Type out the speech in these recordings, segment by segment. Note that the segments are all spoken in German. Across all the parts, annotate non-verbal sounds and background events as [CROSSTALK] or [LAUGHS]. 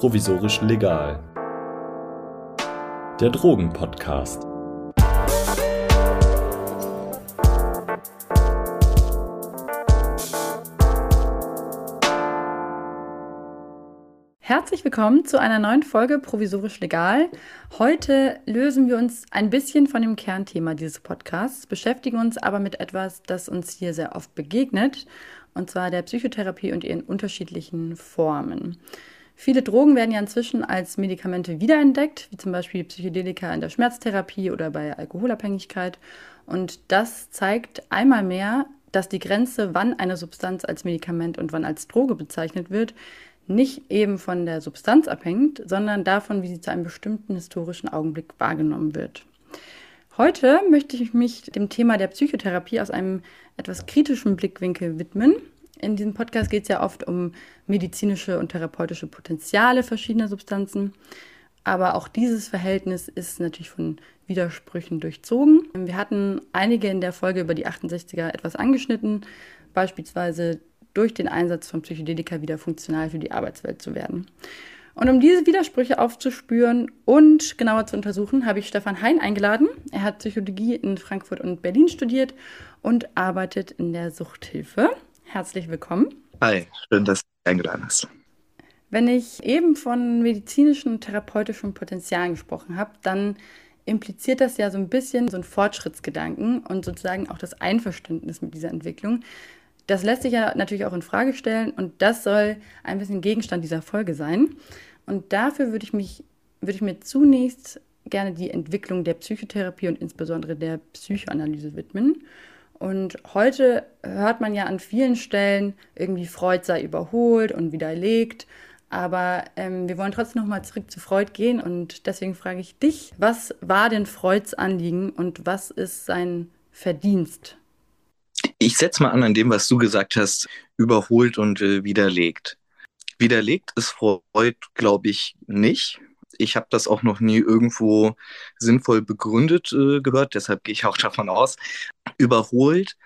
provisorisch legal. Der Drogenpodcast. Herzlich willkommen zu einer neuen Folge Provisorisch Legal. Heute lösen wir uns ein bisschen von dem Kernthema dieses Podcasts, beschäftigen uns aber mit etwas, das uns hier sehr oft begegnet, und zwar der Psychotherapie und ihren unterschiedlichen Formen. Viele Drogen werden ja inzwischen als Medikamente wiederentdeckt, wie zum Beispiel Psychedelika in der Schmerztherapie oder bei Alkoholabhängigkeit. Und das zeigt einmal mehr, dass die Grenze, wann eine Substanz als Medikament und wann als Droge bezeichnet wird, nicht eben von der Substanz abhängt, sondern davon, wie sie zu einem bestimmten historischen Augenblick wahrgenommen wird. Heute möchte ich mich dem Thema der Psychotherapie aus einem etwas kritischen Blickwinkel widmen. In diesem Podcast geht es ja oft um medizinische und therapeutische Potenziale verschiedener Substanzen. Aber auch dieses Verhältnis ist natürlich von Widersprüchen durchzogen. Wir hatten einige in der Folge über die 68er etwas angeschnitten, beispielsweise durch den Einsatz von Psychedelika wieder funktional für die Arbeitswelt zu werden. Und um diese Widersprüche aufzuspüren und genauer zu untersuchen, habe ich Stefan Hein eingeladen. Er hat Psychologie in Frankfurt und Berlin studiert und arbeitet in der Suchthilfe. Herzlich willkommen. Hi, schön, dass du eingeladen hast. Wenn ich eben von medizinischen und therapeutischen Potenzialen gesprochen habe, dann impliziert das ja so ein bisschen so einen Fortschrittsgedanken und sozusagen auch das Einverständnis mit dieser Entwicklung. Das lässt sich ja natürlich auch in Frage stellen und das soll ein bisschen Gegenstand dieser Folge sein. Und dafür würde ich mich, würde ich mir zunächst gerne die Entwicklung der Psychotherapie und insbesondere der Psychoanalyse widmen. Und heute hört man ja an vielen Stellen, irgendwie Freud sei überholt und widerlegt. Aber ähm, wir wollen trotzdem nochmal zurück zu Freud gehen und deswegen frage ich dich, was war denn Freuds Anliegen und was ist sein Verdienst? Ich setze mal an an dem, was du gesagt hast, überholt und äh, widerlegt. Widerlegt ist Freud, glaube ich, nicht. Ich habe das auch noch nie irgendwo sinnvoll begründet äh, gehört, deshalb gehe ich auch [LAUGHS] davon aus. Überholt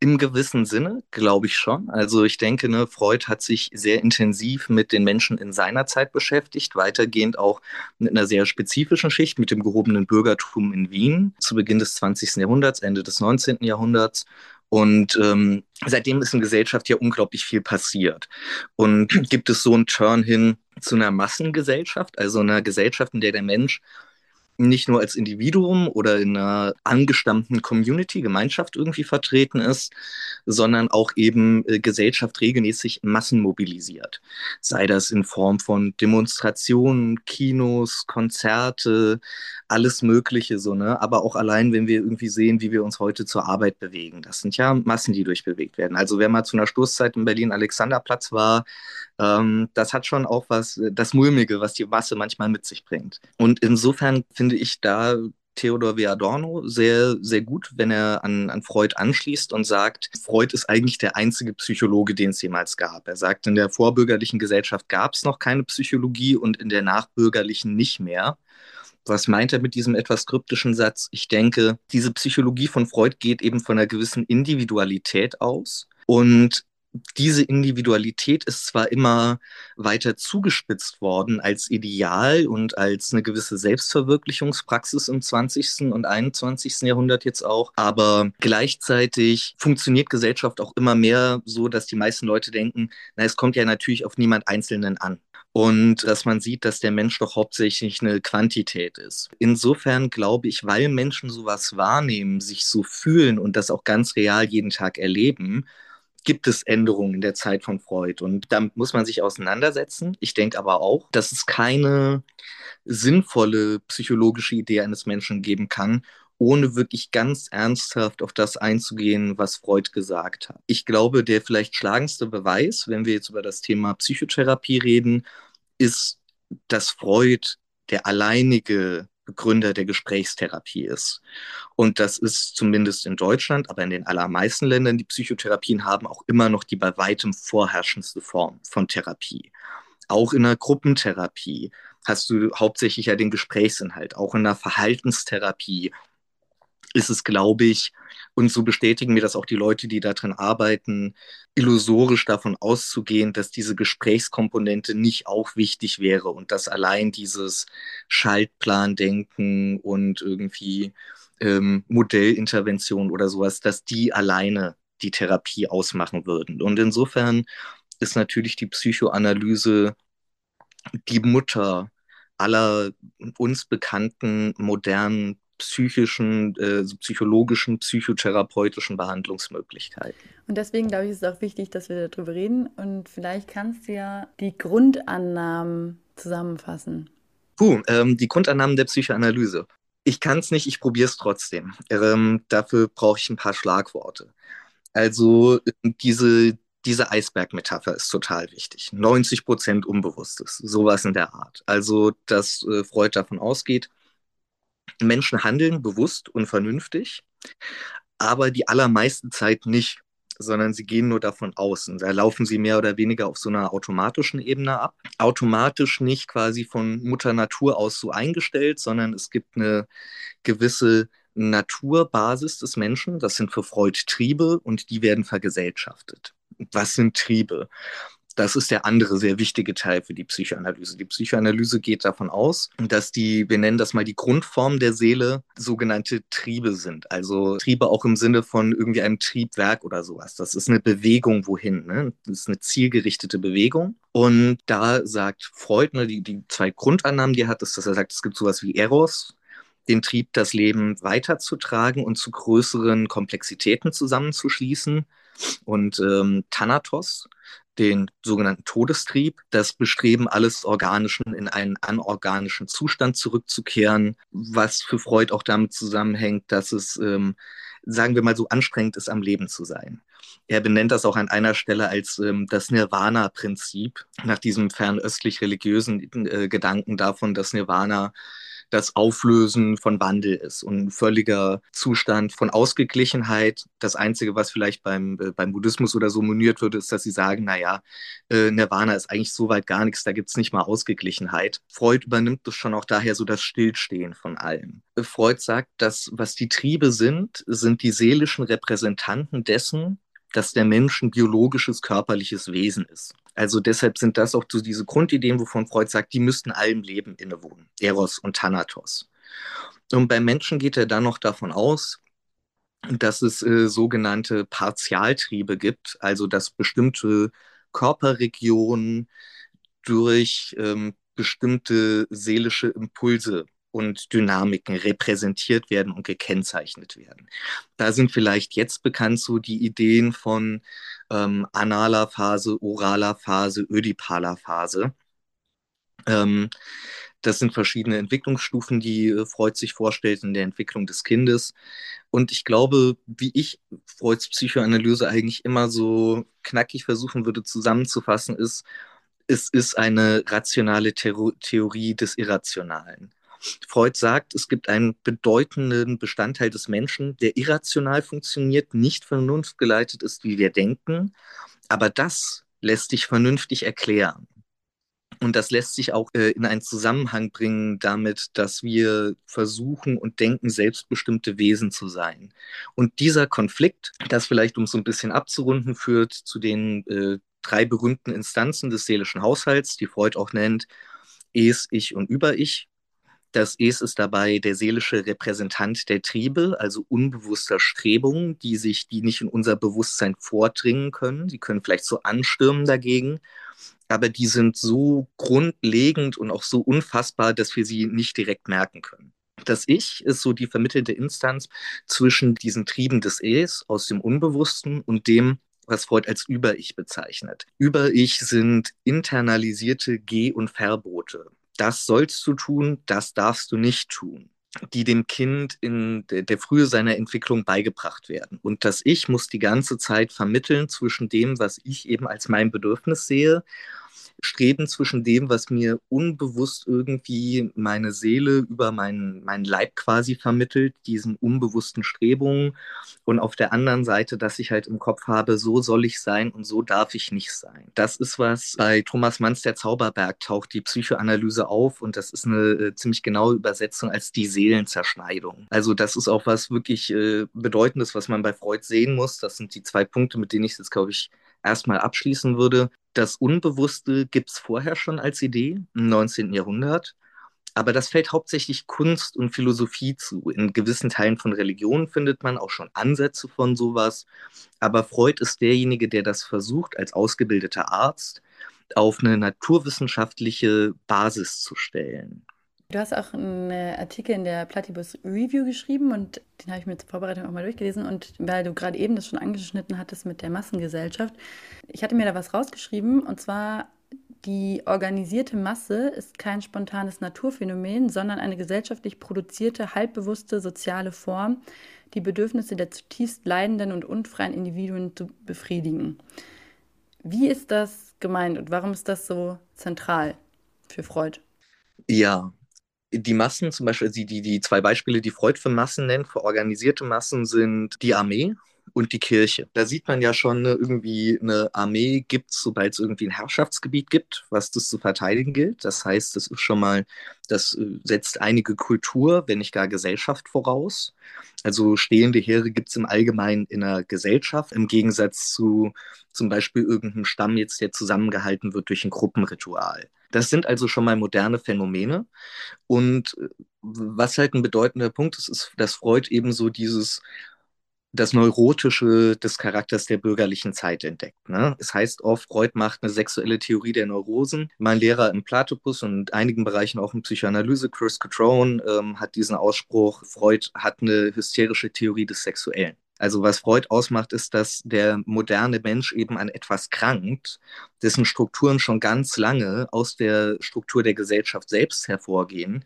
im gewissen Sinne, glaube ich schon. Also ich denke, ne, Freud hat sich sehr intensiv mit den Menschen in seiner Zeit beschäftigt, weitergehend auch mit einer sehr spezifischen Schicht, mit dem gehobenen Bürgertum in Wien zu Beginn des 20. Jahrhunderts, Ende des 19. Jahrhunderts und ähm, seitdem ist in Gesellschaft ja unglaublich viel passiert. Und gibt es so einen Turn hin zu einer Massengesellschaft, also einer Gesellschaft, in der der Mensch nicht nur als Individuum oder in einer angestammten Community, Gemeinschaft irgendwie vertreten ist, sondern auch eben äh, Gesellschaft regelmäßig Massen mobilisiert. Sei das in Form von Demonstrationen, Kinos, Konzerte, alles Mögliche so, ne? Aber auch allein, wenn wir irgendwie sehen, wie wir uns heute zur Arbeit bewegen. Das sind ja Massen, die durchbewegt werden. Also wer mal zu einer Stoßzeit in Berlin Alexanderplatz war, ähm, das hat schon auch was, das Mulmige, was die Masse manchmal mit sich bringt. Und insofern finde ich da Theodor W. Adorno sehr, sehr gut, wenn er an, an Freud anschließt und sagt, Freud ist eigentlich der einzige Psychologe, den es jemals gab. Er sagt, in der vorbürgerlichen Gesellschaft gab es noch keine Psychologie und in der nachbürgerlichen nicht mehr. Was meint er mit diesem etwas kryptischen Satz? Ich denke, diese Psychologie von Freud geht eben von einer gewissen Individualität aus. Und diese Individualität ist zwar immer weiter zugespitzt worden als Ideal und als eine gewisse Selbstverwirklichungspraxis im 20. und 21. Jahrhundert jetzt auch, aber gleichzeitig funktioniert Gesellschaft auch immer mehr so, dass die meisten Leute denken, na, es kommt ja natürlich auf niemand Einzelnen an und dass man sieht, dass der Mensch doch hauptsächlich eine Quantität ist. Insofern glaube ich, weil Menschen sowas wahrnehmen, sich so fühlen und das auch ganz real jeden Tag erleben, gibt es Änderungen in der Zeit von Freud und damit muss man sich auseinandersetzen. Ich denke aber auch, dass es keine sinnvolle psychologische Idee eines Menschen geben kann, ohne wirklich ganz ernsthaft auf das einzugehen, was Freud gesagt hat. Ich glaube, der vielleicht schlagendste Beweis, wenn wir jetzt über das Thema Psychotherapie reden, ist, dass Freud der alleinige Begründer der Gesprächstherapie ist. Und das ist zumindest in Deutschland, aber in den allermeisten Ländern, die Psychotherapien haben auch immer noch die bei weitem vorherrschendste Form von Therapie. Auch in der Gruppentherapie hast du hauptsächlich ja den Gesprächsinhalt, auch in der Verhaltenstherapie ist es, glaube ich, und so bestätigen mir das auch die Leute, die darin arbeiten, illusorisch davon auszugehen, dass diese Gesprächskomponente nicht auch wichtig wäre und dass allein dieses Schaltplandenken und irgendwie ähm, Modellintervention oder sowas, dass die alleine die Therapie ausmachen würden. Und insofern ist natürlich die Psychoanalyse die Mutter aller uns bekannten modernen psychischen, äh, psychologischen, psychotherapeutischen Behandlungsmöglichkeiten. Und deswegen glaube ich, ist es auch wichtig, dass wir darüber reden. Und vielleicht kannst du ja die Grundannahmen zusammenfassen. Puh, ähm, die Grundannahmen der Psychoanalyse. Ich kann es nicht, ich probiere es trotzdem. Ähm, dafür brauche ich ein paar Schlagworte. Also diese, diese Eisbergmetapher ist total wichtig. 90 Prozent Unbewusstes, sowas in der Art. Also, dass äh, Freud davon ausgeht, Menschen handeln bewusst und vernünftig, aber die allermeiste Zeit nicht, sondern sie gehen nur davon aus. Und da laufen sie mehr oder weniger auf so einer automatischen Ebene ab. Automatisch nicht quasi von Mutter Natur aus so eingestellt, sondern es gibt eine gewisse Naturbasis des Menschen. Das sind für Freud Triebe und die werden vergesellschaftet. Was sind Triebe? Das ist der andere sehr wichtige Teil für die Psychoanalyse. Die Psychoanalyse geht davon aus, dass die, wir nennen das mal die Grundform der Seele, sogenannte Triebe sind. Also Triebe auch im Sinne von irgendwie einem Triebwerk oder sowas. Das ist eine Bewegung wohin. Ne? Das ist eine zielgerichtete Bewegung. Und da sagt Freud, ne, die, die zwei Grundannahmen, die er hat, ist, dass er sagt, es gibt sowas wie Eros, den Trieb, das Leben weiterzutragen und zu größeren Komplexitäten zusammenzuschließen. Und ähm, Thanatos, den sogenannten Todestrieb, das Bestreben, alles Organischen in einen anorganischen Zustand zurückzukehren, was für Freud auch damit zusammenhängt, dass es, ähm, sagen wir mal, so anstrengend ist, am Leben zu sein. Er benennt das auch an einer Stelle als ähm, das Nirvana-Prinzip, nach diesem fernöstlich religiösen äh, Gedanken davon, dass Nirvana das Auflösen von Wandel ist und ein völliger Zustand von Ausgeglichenheit. Das Einzige, was vielleicht beim, äh, beim Buddhismus oder so moniert wird, ist, dass sie sagen, naja, äh, Nirvana ist eigentlich soweit gar nichts, da gibt es nicht mal Ausgeglichenheit. Freud übernimmt das schon auch daher so das Stillstehen von allem. Äh, Freud sagt, dass was die Triebe sind, sind die seelischen Repräsentanten dessen, dass der Mensch ein biologisches, körperliches Wesen ist. Also deshalb sind das auch so diese Grundideen, wovon Freud sagt, die müssten allem Leben innewohnen. Eros und Thanatos. Und beim Menschen geht er dann noch davon aus, dass es äh, sogenannte Partialtriebe gibt, also dass bestimmte Körperregionen durch ähm, bestimmte seelische Impulse und Dynamiken repräsentiert werden und gekennzeichnet werden. Da sind vielleicht jetzt bekannt so die Ideen von ähm, analer Phase, oraler Phase, ödipaler Phase. Ähm, das sind verschiedene Entwicklungsstufen, die äh, Freud sich vorstellt in der Entwicklung des Kindes. Und ich glaube, wie ich Freuds Psychoanalyse eigentlich immer so knackig versuchen würde zusammenzufassen, ist, es ist eine rationale Theorie des Irrationalen. Freud sagt, es gibt einen bedeutenden Bestandteil des Menschen, der irrational funktioniert, nicht vernunftgeleitet ist, wie wir denken. Aber das lässt sich vernünftig erklären. Und das lässt sich auch äh, in einen Zusammenhang bringen damit, dass wir versuchen und denken, selbstbestimmte Wesen zu sein. Und dieser Konflikt, das vielleicht um so ein bisschen abzurunden, führt zu den äh, drei berühmten Instanzen des seelischen Haushalts, die Freud auch nennt, Es, Ich und Über-Ich. Das Es ist dabei der seelische Repräsentant der Triebe, also unbewusster Strebungen, die sich, die nicht in unser Bewusstsein vordringen können. Sie können vielleicht so anstürmen dagegen, aber die sind so grundlegend und auch so unfassbar, dass wir sie nicht direkt merken können. Das Ich ist so die vermittelte Instanz zwischen diesen Trieben des Es aus dem Unbewussten und dem, was Freud als Über-Ich bezeichnet. Über-Ich sind internalisierte Geh- und Verbote das sollst du tun, das darfst du nicht tun, die dem Kind in der, der Frühe seiner Entwicklung beigebracht werden. Und das Ich muss die ganze Zeit vermitteln zwischen dem, was ich eben als mein Bedürfnis sehe, Streben zwischen dem, was mir unbewusst irgendwie meine Seele über meinen, meinen Leib quasi vermittelt, diesen unbewussten Strebungen und auf der anderen Seite, dass ich halt im Kopf habe, so soll ich sein und so darf ich nicht sein. Das ist was bei Thomas Manns der Zauberberg taucht die Psychoanalyse auf und das ist eine äh, ziemlich genaue Übersetzung als die Seelenzerschneidung. Also das ist auch was wirklich äh, Bedeutendes, was man bei Freud sehen muss. Das sind die zwei Punkte, mit denen ich jetzt, glaube ich, erstmal abschließen würde. Das Unbewusste gibt es vorher schon als Idee im 19. Jahrhundert. Aber das fällt hauptsächlich Kunst und Philosophie zu. In gewissen Teilen von Religion findet man auch schon Ansätze von sowas. Aber Freud ist derjenige, der das versucht, als ausgebildeter Arzt auf eine naturwissenschaftliche Basis zu stellen. Du hast auch einen Artikel in der Platypus Review geschrieben und den habe ich mir zur Vorbereitung auch mal durchgelesen. Und weil du gerade eben das schon angeschnitten hattest mit der Massengesellschaft, ich hatte mir da was rausgeschrieben und zwar die organisierte Masse ist kein spontanes Naturphänomen, sondern eine gesellschaftlich produzierte, halbbewusste soziale Form, die Bedürfnisse der zutiefst leidenden und unfreien Individuen zu befriedigen. Wie ist das gemeint und warum ist das so zentral für Freud? Ja, die Massen, zum Beispiel die, die, die zwei Beispiele, die Freud für Massen nennt, für organisierte Massen sind die Armee und die Kirche. Da sieht man ja schon ne, irgendwie eine Armee gibt, sobald es irgendwie ein Herrschaftsgebiet gibt, was das zu verteidigen gilt. Das heißt, das ist schon mal, das äh, setzt einige Kultur, wenn nicht gar Gesellschaft voraus. Also stehende Heere gibt es im Allgemeinen in einer Gesellschaft, im Gegensatz zu zum Beispiel irgendeinem Stamm jetzt, der zusammengehalten wird durch ein Gruppenritual. Das sind also schon mal moderne Phänomene. Und äh, was halt ein bedeutender Punkt ist, ist, dass Freud eben so dieses das Neurotische des Charakters der bürgerlichen Zeit entdeckt. Ne? Es heißt oft, Freud macht eine sexuelle Theorie der Neurosen. Mein Lehrer im Platypus und in einigen Bereichen auch in Psychoanalyse, Chris Catrone, ähm, hat diesen Ausspruch, Freud hat eine hysterische Theorie des Sexuellen. Also was Freud ausmacht, ist, dass der moderne Mensch eben an etwas krankt, dessen Strukturen schon ganz lange aus der Struktur der Gesellschaft selbst hervorgehen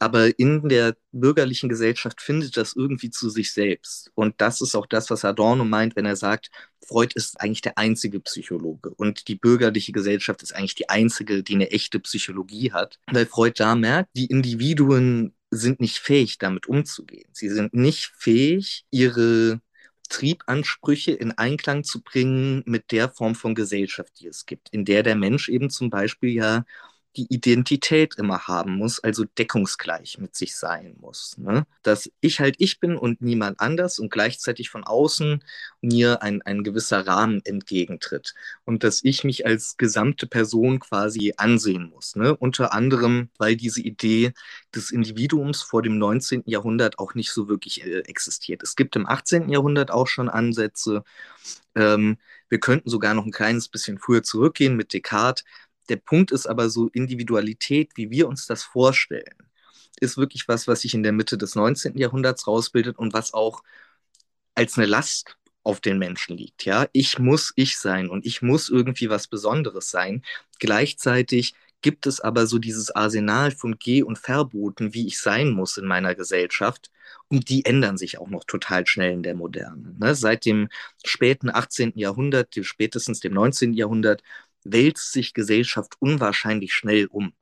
aber in der bürgerlichen Gesellschaft findet das irgendwie zu sich selbst. Und das ist auch das, was Adorno meint, wenn er sagt, Freud ist eigentlich der einzige Psychologe und die bürgerliche Gesellschaft ist eigentlich die einzige, die eine echte Psychologie hat. Weil Freud da merkt, die Individuen sind nicht fähig, damit umzugehen. Sie sind nicht fähig, ihre Triebansprüche in Einklang zu bringen mit der Form von Gesellschaft, die es gibt, in der der Mensch eben zum Beispiel ja die Identität immer haben muss, also deckungsgleich mit sich sein muss. Ne? Dass ich halt ich bin und niemand anders und gleichzeitig von außen mir ein, ein gewisser Rahmen entgegentritt. Und dass ich mich als gesamte Person quasi ansehen muss. Ne? Unter anderem, weil diese Idee des Individuums vor dem 19. Jahrhundert auch nicht so wirklich äh, existiert. Es gibt im 18. Jahrhundert auch schon Ansätze. Ähm, wir könnten sogar noch ein kleines bisschen früher zurückgehen mit Descartes, der Punkt ist aber so Individualität, wie wir uns das vorstellen, ist wirklich was, was sich in der Mitte des 19. Jahrhunderts rausbildet und was auch als eine Last auf den Menschen liegt. Ja, ich muss ich sein und ich muss irgendwie was Besonderes sein. Gleichzeitig gibt es aber so dieses Arsenal von Geh- und Verboten, wie ich sein muss in meiner Gesellschaft. Und die ändern sich auch noch total schnell in der Moderne. Ne? Seit dem späten 18. Jahrhundert, spätestens dem 19. Jahrhundert, wälzt sich Gesellschaft unwahrscheinlich schnell um.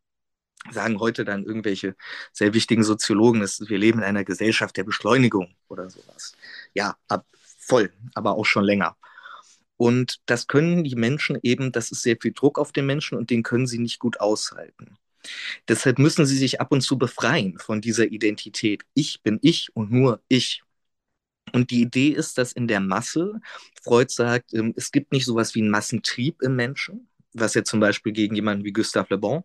Sagen heute dann irgendwelche sehr wichtigen Soziologen, dass wir leben in einer Gesellschaft der Beschleunigung oder sowas. Ja, ab, voll, aber auch schon länger. Und das können die Menschen eben, das ist sehr viel Druck auf den Menschen und den können sie nicht gut aushalten. Deshalb müssen sie sich ab und zu befreien von dieser Identität. Ich bin ich und nur ich. Und die Idee ist, dass in der Masse, Freud sagt, ähm, es gibt nicht sowas wie einen Massentrieb im Menschen, was er zum Beispiel gegen jemanden wie Gustave Le Bon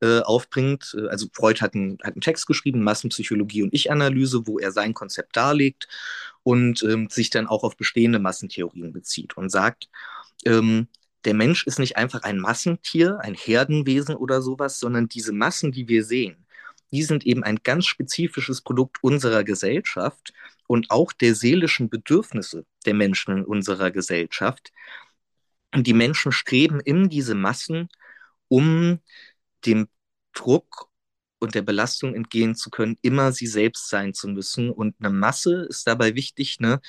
äh, aufbringt. Äh, also Freud hat, ein, hat einen Text geschrieben, Massenpsychologie und Ich-Analyse, wo er sein Konzept darlegt und ähm, sich dann auch auf bestehende Massentheorien bezieht und sagt, ähm, der Mensch ist nicht einfach ein Massentier, ein Herdenwesen oder sowas, sondern diese Massen, die wir sehen, die sind eben ein ganz spezifisches Produkt unserer Gesellschaft und auch der seelischen Bedürfnisse der Menschen in unserer Gesellschaft. Und die Menschen streben in diese Massen, um dem Druck und der Belastung entgehen zu können, immer sie selbst sein zu müssen. Und eine Masse ist dabei wichtig, ne,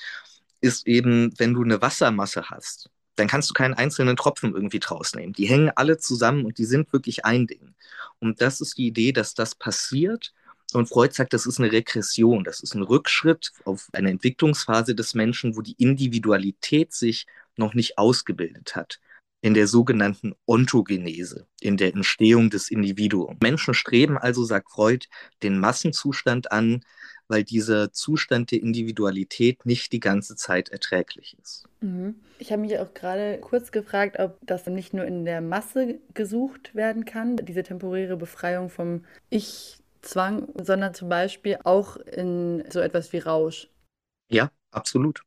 ist eben, wenn du eine Wassermasse hast, dann kannst du keinen einzelnen Tropfen irgendwie draus nehmen. Die hängen alle zusammen und die sind wirklich ein Ding. Und das ist die Idee, dass das passiert. Und Freud sagt, das ist eine Regression, das ist ein Rückschritt auf eine Entwicklungsphase des Menschen, wo die Individualität sich noch nicht ausgebildet hat in der sogenannten Ontogenese, in der Entstehung des Individuums. Menschen streben also, sagt Freud, den Massenzustand an, weil dieser Zustand der Individualität nicht die ganze Zeit erträglich ist. Mhm. Ich habe mich auch gerade kurz gefragt, ob das nicht nur in der Masse gesucht werden kann, diese temporäre Befreiung vom Ich-Zwang, sondern zum Beispiel auch in so etwas wie Rausch. Ja, absolut.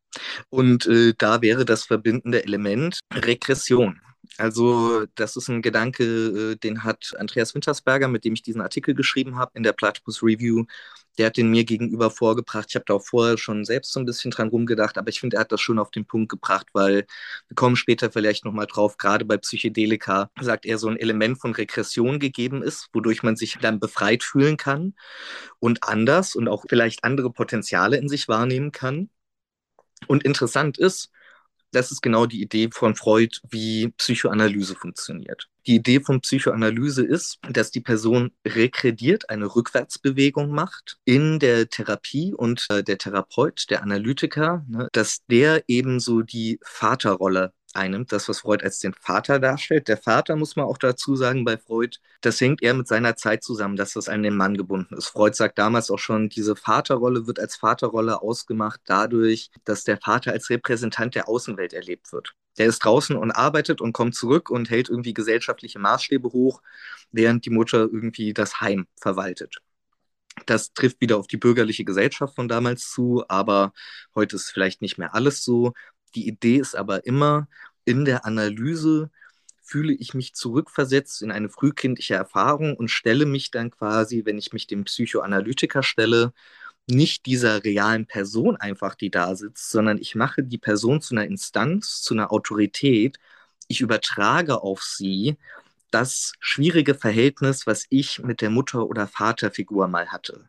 Und äh, da wäre das verbindende Element Regression. Also das ist ein Gedanke, äh, den hat Andreas Wintersberger, mit dem ich diesen Artikel geschrieben habe in der Platypus Review, der hat den mir gegenüber vorgebracht. Ich habe da auch vorher schon selbst so ein bisschen dran rumgedacht, aber ich finde, er hat das schon auf den Punkt gebracht, weil wir kommen später vielleicht nochmal drauf, gerade bei Psychedelika sagt er, so ein Element von Regression gegeben ist, wodurch man sich dann befreit fühlen kann und anders und auch vielleicht andere Potenziale in sich wahrnehmen kann. Und interessant ist, das ist genau die Idee von Freud, wie Psychoanalyse funktioniert. Die Idee von Psychoanalyse ist, dass die Person rekrediert, eine Rückwärtsbewegung macht in der Therapie und äh, der Therapeut, der Analytiker, ne, dass der ebenso die Vaterrolle einnimmt, das, was Freud als den Vater darstellt. Der Vater, muss man auch dazu sagen, bei Freud, das hängt eher mit seiner Zeit zusammen, dass das an den Mann gebunden ist. Freud sagt damals auch schon, diese Vaterrolle wird als Vaterrolle ausgemacht dadurch, dass der Vater als Repräsentant der Außenwelt erlebt wird. Der ist draußen und arbeitet und kommt zurück und hält irgendwie gesellschaftliche Maßstäbe hoch, während die Mutter irgendwie das Heim verwaltet. Das trifft wieder auf die bürgerliche Gesellschaft von damals zu, aber heute ist vielleicht nicht mehr alles so. Die Idee ist aber immer, in der Analyse fühle ich mich zurückversetzt in eine frühkindliche Erfahrung und stelle mich dann quasi, wenn ich mich dem Psychoanalytiker stelle, nicht dieser realen Person einfach, die da sitzt, sondern ich mache die Person zu einer Instanz, zu einer Autorität. Ich übertrage auf sie das schwierige Verhältnis, was ich mit der Mutter- oder Vaterfigur mal hatte,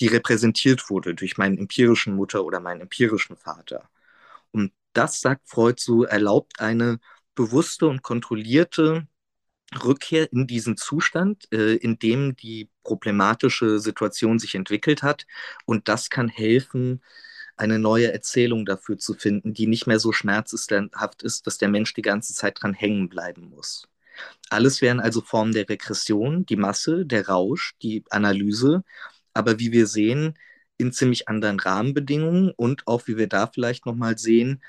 die repräsentiert wurde durch meinen empirischen Mutter oder meinen empirischen Vater. Und das, sagt Freud so, erlaubt eine bewusste und kontrollierte Rückkehr in diesen Zustand, äh, in dem die problematische Situation sich entwickelt hat. Und das kann helfen, eine neue Erzählung dafür zu finden, die nicht mehr so schmerzhaft ist, dass der Mensch die ganze Zeit dran hängen bleiben muss. Alles wären also Formen der Regression, die Masse, der Rausch, die Analyse. Aber wie wir sehen, in ziemlich anderen Rahmenbedingungen und auch wie wir da vielleicht nochmal sehen,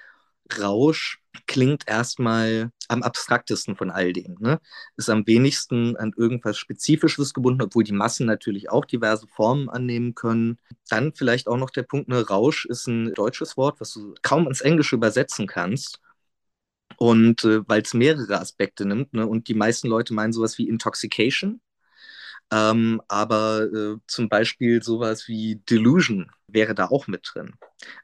Rausch klingt erstmal am abstraktesten von all dem. Ne? Ist am wenigsten an irgendwas Spezifisches gebunden, obwohl die Massen natürlich auch diverse Formen annehmen können. Dann vielleicht auch noch der Punkt, ne, Rausch ist ein deutsches Wort, was du kaum ins Englische übersetzen kannst. Und äh, weil es mehrere Aspekte nimmt, ne? und die meisten Leute meinen sowas wie Intoxication, ähm, aber äh, zum Beispiel sowas wie Delusion wäre da auch mit drin.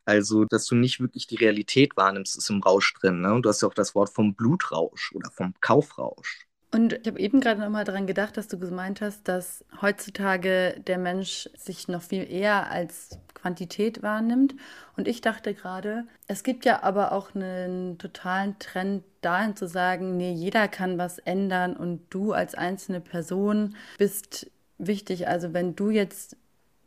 Also, dass du nicht wirklich die Realität wahrnimmst, ist im Rausch drin. Ne? Und du hast ja auch das Wort vom Blutrausch oder vom Kaufrausch. Und ich habe eben gerade nochmal daran gedacht, dass du gemeint hast, dass heutzutage der Mensch sich noch viel eher als Quantität wahrnimmt. Und ich dachte gerade, es gibt ja aber auch einen totalen Trend dahin zu sagen, nee, jeder kann was ändern und du als einzelne Person bist wichtig. Also wenn du jetzt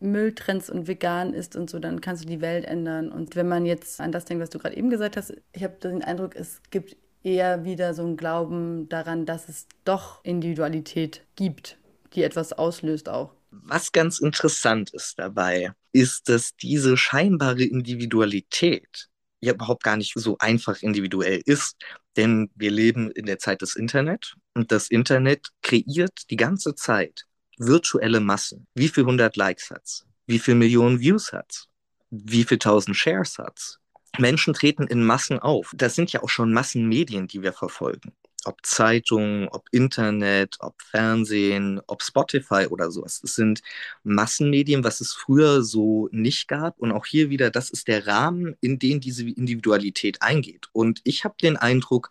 Müll trennst und vegan isst und so, dann kannst du die Welt ändern. Und wenn man jetzt an das denkt, was du gerade eben gesagt hast, ich habe den Eindruck, es gibt eher wieder so ein Glauben daran, dass es doch Individualität gibt, die etwas auslöst auch. Was ganz interessant ist dabei, ist, dass diese scheinbare Individualität ja überhaupt gar nicht so einfach individuell ist, denn wir leben in der Zeit des Internet und das Internet kreiert die ganze Zeit virtuelle Massen. Wie viel hundert Likes hat's? Wie viel Millionen Views hat's? Wie viel tausend Shares hat's? Menschen treten in Massen auf. Das sind ja auch schon Massenmedien, die wir verfolgen. Ob Zeitungen, ob Internet, ob Fernsehen, ob Spotify oder sowas. Es sind Massenmedien, was es früher so nicht gab. Und auch hier wieder, das ist der Rahmen, in den diese Individualität eingeht. Und ich habe den Eindruck,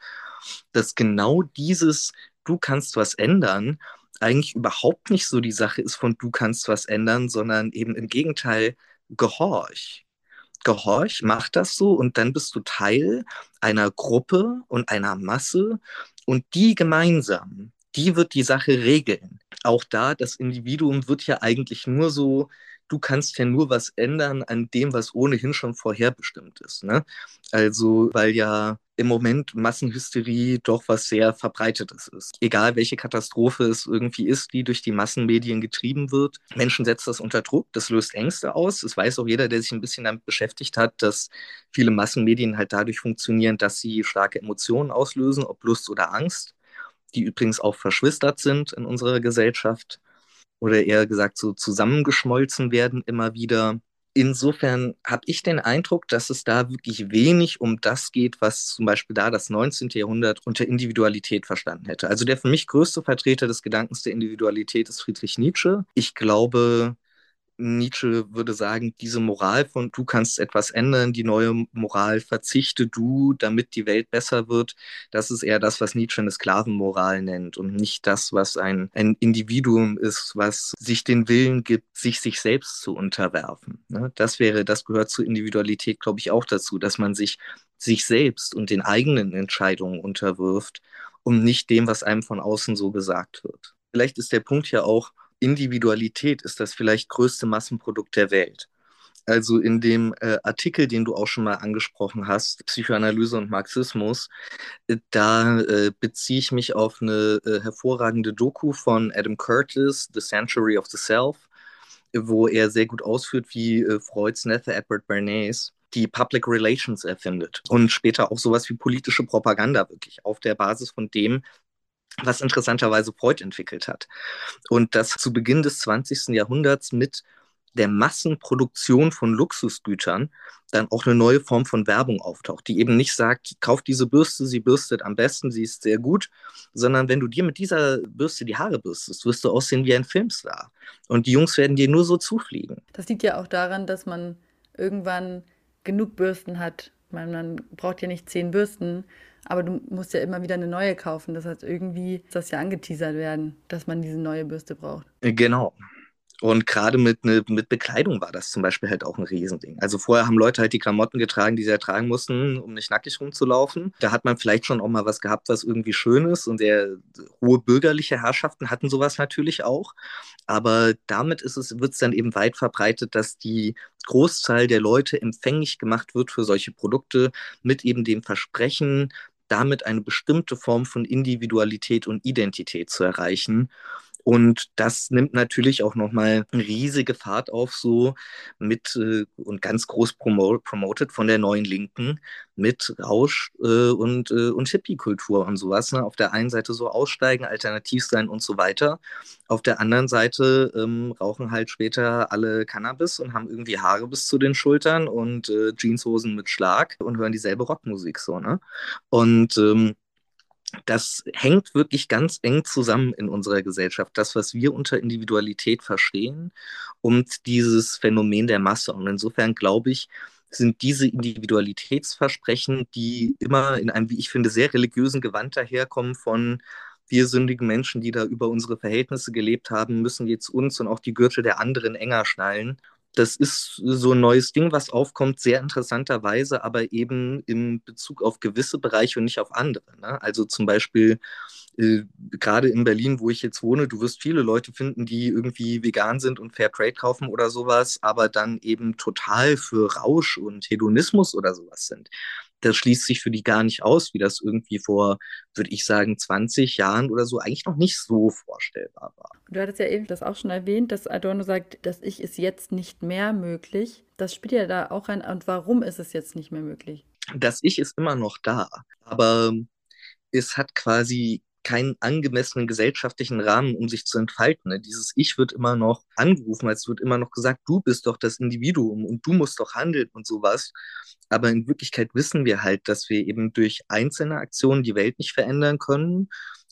dass genau dieses Du kannst was ändern eigentlich überhaupt nicht so die Sache ist von du kannst was ändern, sondern eben im Gegenteil, gehorch gehorch, mach das so und dann bist du Teil einer Gruppe und einer Masse und die gemeinsam, die wird die Sache regeln. Auch da, das Individuum wird ja eigentlich nur so du kannst ja nur was ändern an dem, was ohnehin schon vorherbestimmt ist. Ne? Also, weil ja im Moment Massenhysterie doch was sehr Verbreitetes ist. Egal welche Katastrophe es irgendwie ist, die durch die Massenmedien getrieben wird. Menschen setzt das unter Druck, das löst Ängste aus. Es weiß auch jeder, der sich ein bisschen damit beschäftigt hat, dass viele Massenmedien halt dadurch funktionieren, dass sie starke Emotionen auslösen, ob Lust oder Angst, die übrigens auch verschwistert sind in unserer Gesellschaft oder eher gesagt so zusammengeschmolzen werden immer wieder. Insofern habe ich den Eindruck, dass es da wirklich wenig um das geht, was zum Beispiel da das 19. Jahrhundert unter Individualität verstanden hätte. Also der für mich größte Vertreter des Gedankens der Individualität ist Friedrich Nietzsche. Ich glaube, Nietzsche würde sagen, diese Moral von du kannst etwas ändern, die neue Moral verzichte du, damit die Welt besser wird, das ist eher das, was Nietzsche eine Sklavenmoral nennt und nicht das, was ein, ein Individuum ist, was sich den Willen gibt, sich sich selbst zu unterwerfen. Ne? Das wäre, das gehört zur Individualität, glaube ich, auch dazu, dass man sich sich selbst und den eigenen Entscheidungen unterwirft und nicht dem, was einem von außen so gesagt wird. Vielleicht ist der Punkt ja auch, Individualität ist das vielleicht größte Massenprodukt der Welt. Also in dem äh, Artikel, den du auch schon mal angesprochen hast, Psychoanalyse und Marxismus, äh, da äh, beziehe ich mich auf eine äh, hervorragende Doku von Adam Curtis, The Century of the Self, wo er sehr gut ausführt, wie äh, Freuds Neffe Edward Bernays die Public Relations erfindet und später auch sowas wie politische Propaganda wirklich auf der Basis von dem, was interessanterweise Freud entwickelt hat. Und das zu Beginn des 20. Jahrhunderts mit der Massenproduktion von Luxusgütern dann auch eine neue Form von Werbung auftaucht, die eben nicht sagt, kauf diese Bürste, sie bürstet am besten, sie ist sehr gut, sondern wenn du dir mit dieser Bürste die Haare bürstest, wirst du aussehen wie ein Filmstar. Und die Jungs werden dir nur so zufliegen. Das liegt ja auch daran, dass man irgendwann genug Bürsten hat. Man, man braucht ja nicht zehn Bürsten, aber du musst ja immer wieder eine neue kaufen. Das heißt, irgendwie ist das ja angeteasert werden, dass man diese neue Bürste braucht. Genau. Und gerade mit, ne, mit Bekleidung war das zum Beispiel halt auch ein Riesending. Also vorher haben Leute halt die Klamotten getragen, die sie ja tragen mussten, um nicht nackig rumzulaufen. Da hat man vielleicht schon auch mal was gehabt, was irgendwie schön ist. Und der hohe bürgerliche Herrschaften hatten sowas natürlich auch. Aber damit ist es, wird es dann eben weit verbreitet, dass die Großzahl der Leute empfänglich gemacht wird für solche Produkte mit eben dem Versprechen, damit eine bestimmte Form von Individualität und Identität zu erreichen. Und das nimmt natürlich auch nochmal eine riesige Fahrt auf, so mit äh, und ganz groß promo promoted von der neuen Linken mit Rausch äh, und, äh, und Hippie-Kultur und sowas. Ne? Auf der einen Seite so aussteigen, alternativ sein und so weiter. Auf der anderen Seite ähm, rauchen halt später alle Cannabis und haben irgendwie Haare bis zu den Schultern und äh, Jeanshosen mit Schlag und hören dieselbe Rockmusik so. Ne? Und ähm, das hängt wirklich ganz eng zusammen in unserer Gesellschaft. Das, was wir unter Individualität verstehen und dieses Phänomen der Masse. Und insofern glaube ich, sind diese Individualitätsversprechen, die immer in einem, wie ich finde, sehr religiösen Gewand daherkommen von wir sündigen Menschen, die da über unsere Verhältnisse gelebt haben, müssen jetzt uns und auch die Gürtel der anderen enger schnallen das ist so ein neues Ding, was aufkommt, sehr interessanterweise, aber eben in Bezug auf gewisse Bereiche und nicht auf andere. Ne? Also zum Beispiel äh, gerade in Berlin, wo ich jetzt wohne, du wirst viele Leute finden, die irgendwie vegan sind und Fair Trade kaufen oder sowas, aber dann eben total für Rausch und Hedonismus oder sowas sind das schließt sich für die gar nicht aus, wie das irgendwie vor, würde ich sagen, 20 Jahren oder so eigentlich noch nicht so vorstellbar war. Du hattest ja eben das auch schon erwähnt, dass Adorno sagt, das Ich ist jetzt nicht mehr möglich. Das spielt ja da auch rein. Und warum ist es jetzt nicht mehr möglich? Das Ich ist immer noch da, aber es hat quasi keinen angemessenen gesellschaftlichen Rahmen, um sich zu entfalten. Ne? Dieses Ich wird immer noch angerufen, als wird immer noch gesagt, du bist doch das Individuum und du musst doch handeln und sowas. Aber in Wirklichkeit wissen wir halt, dass wir eben durch einzelne Aktionen die Welt nicht verändern können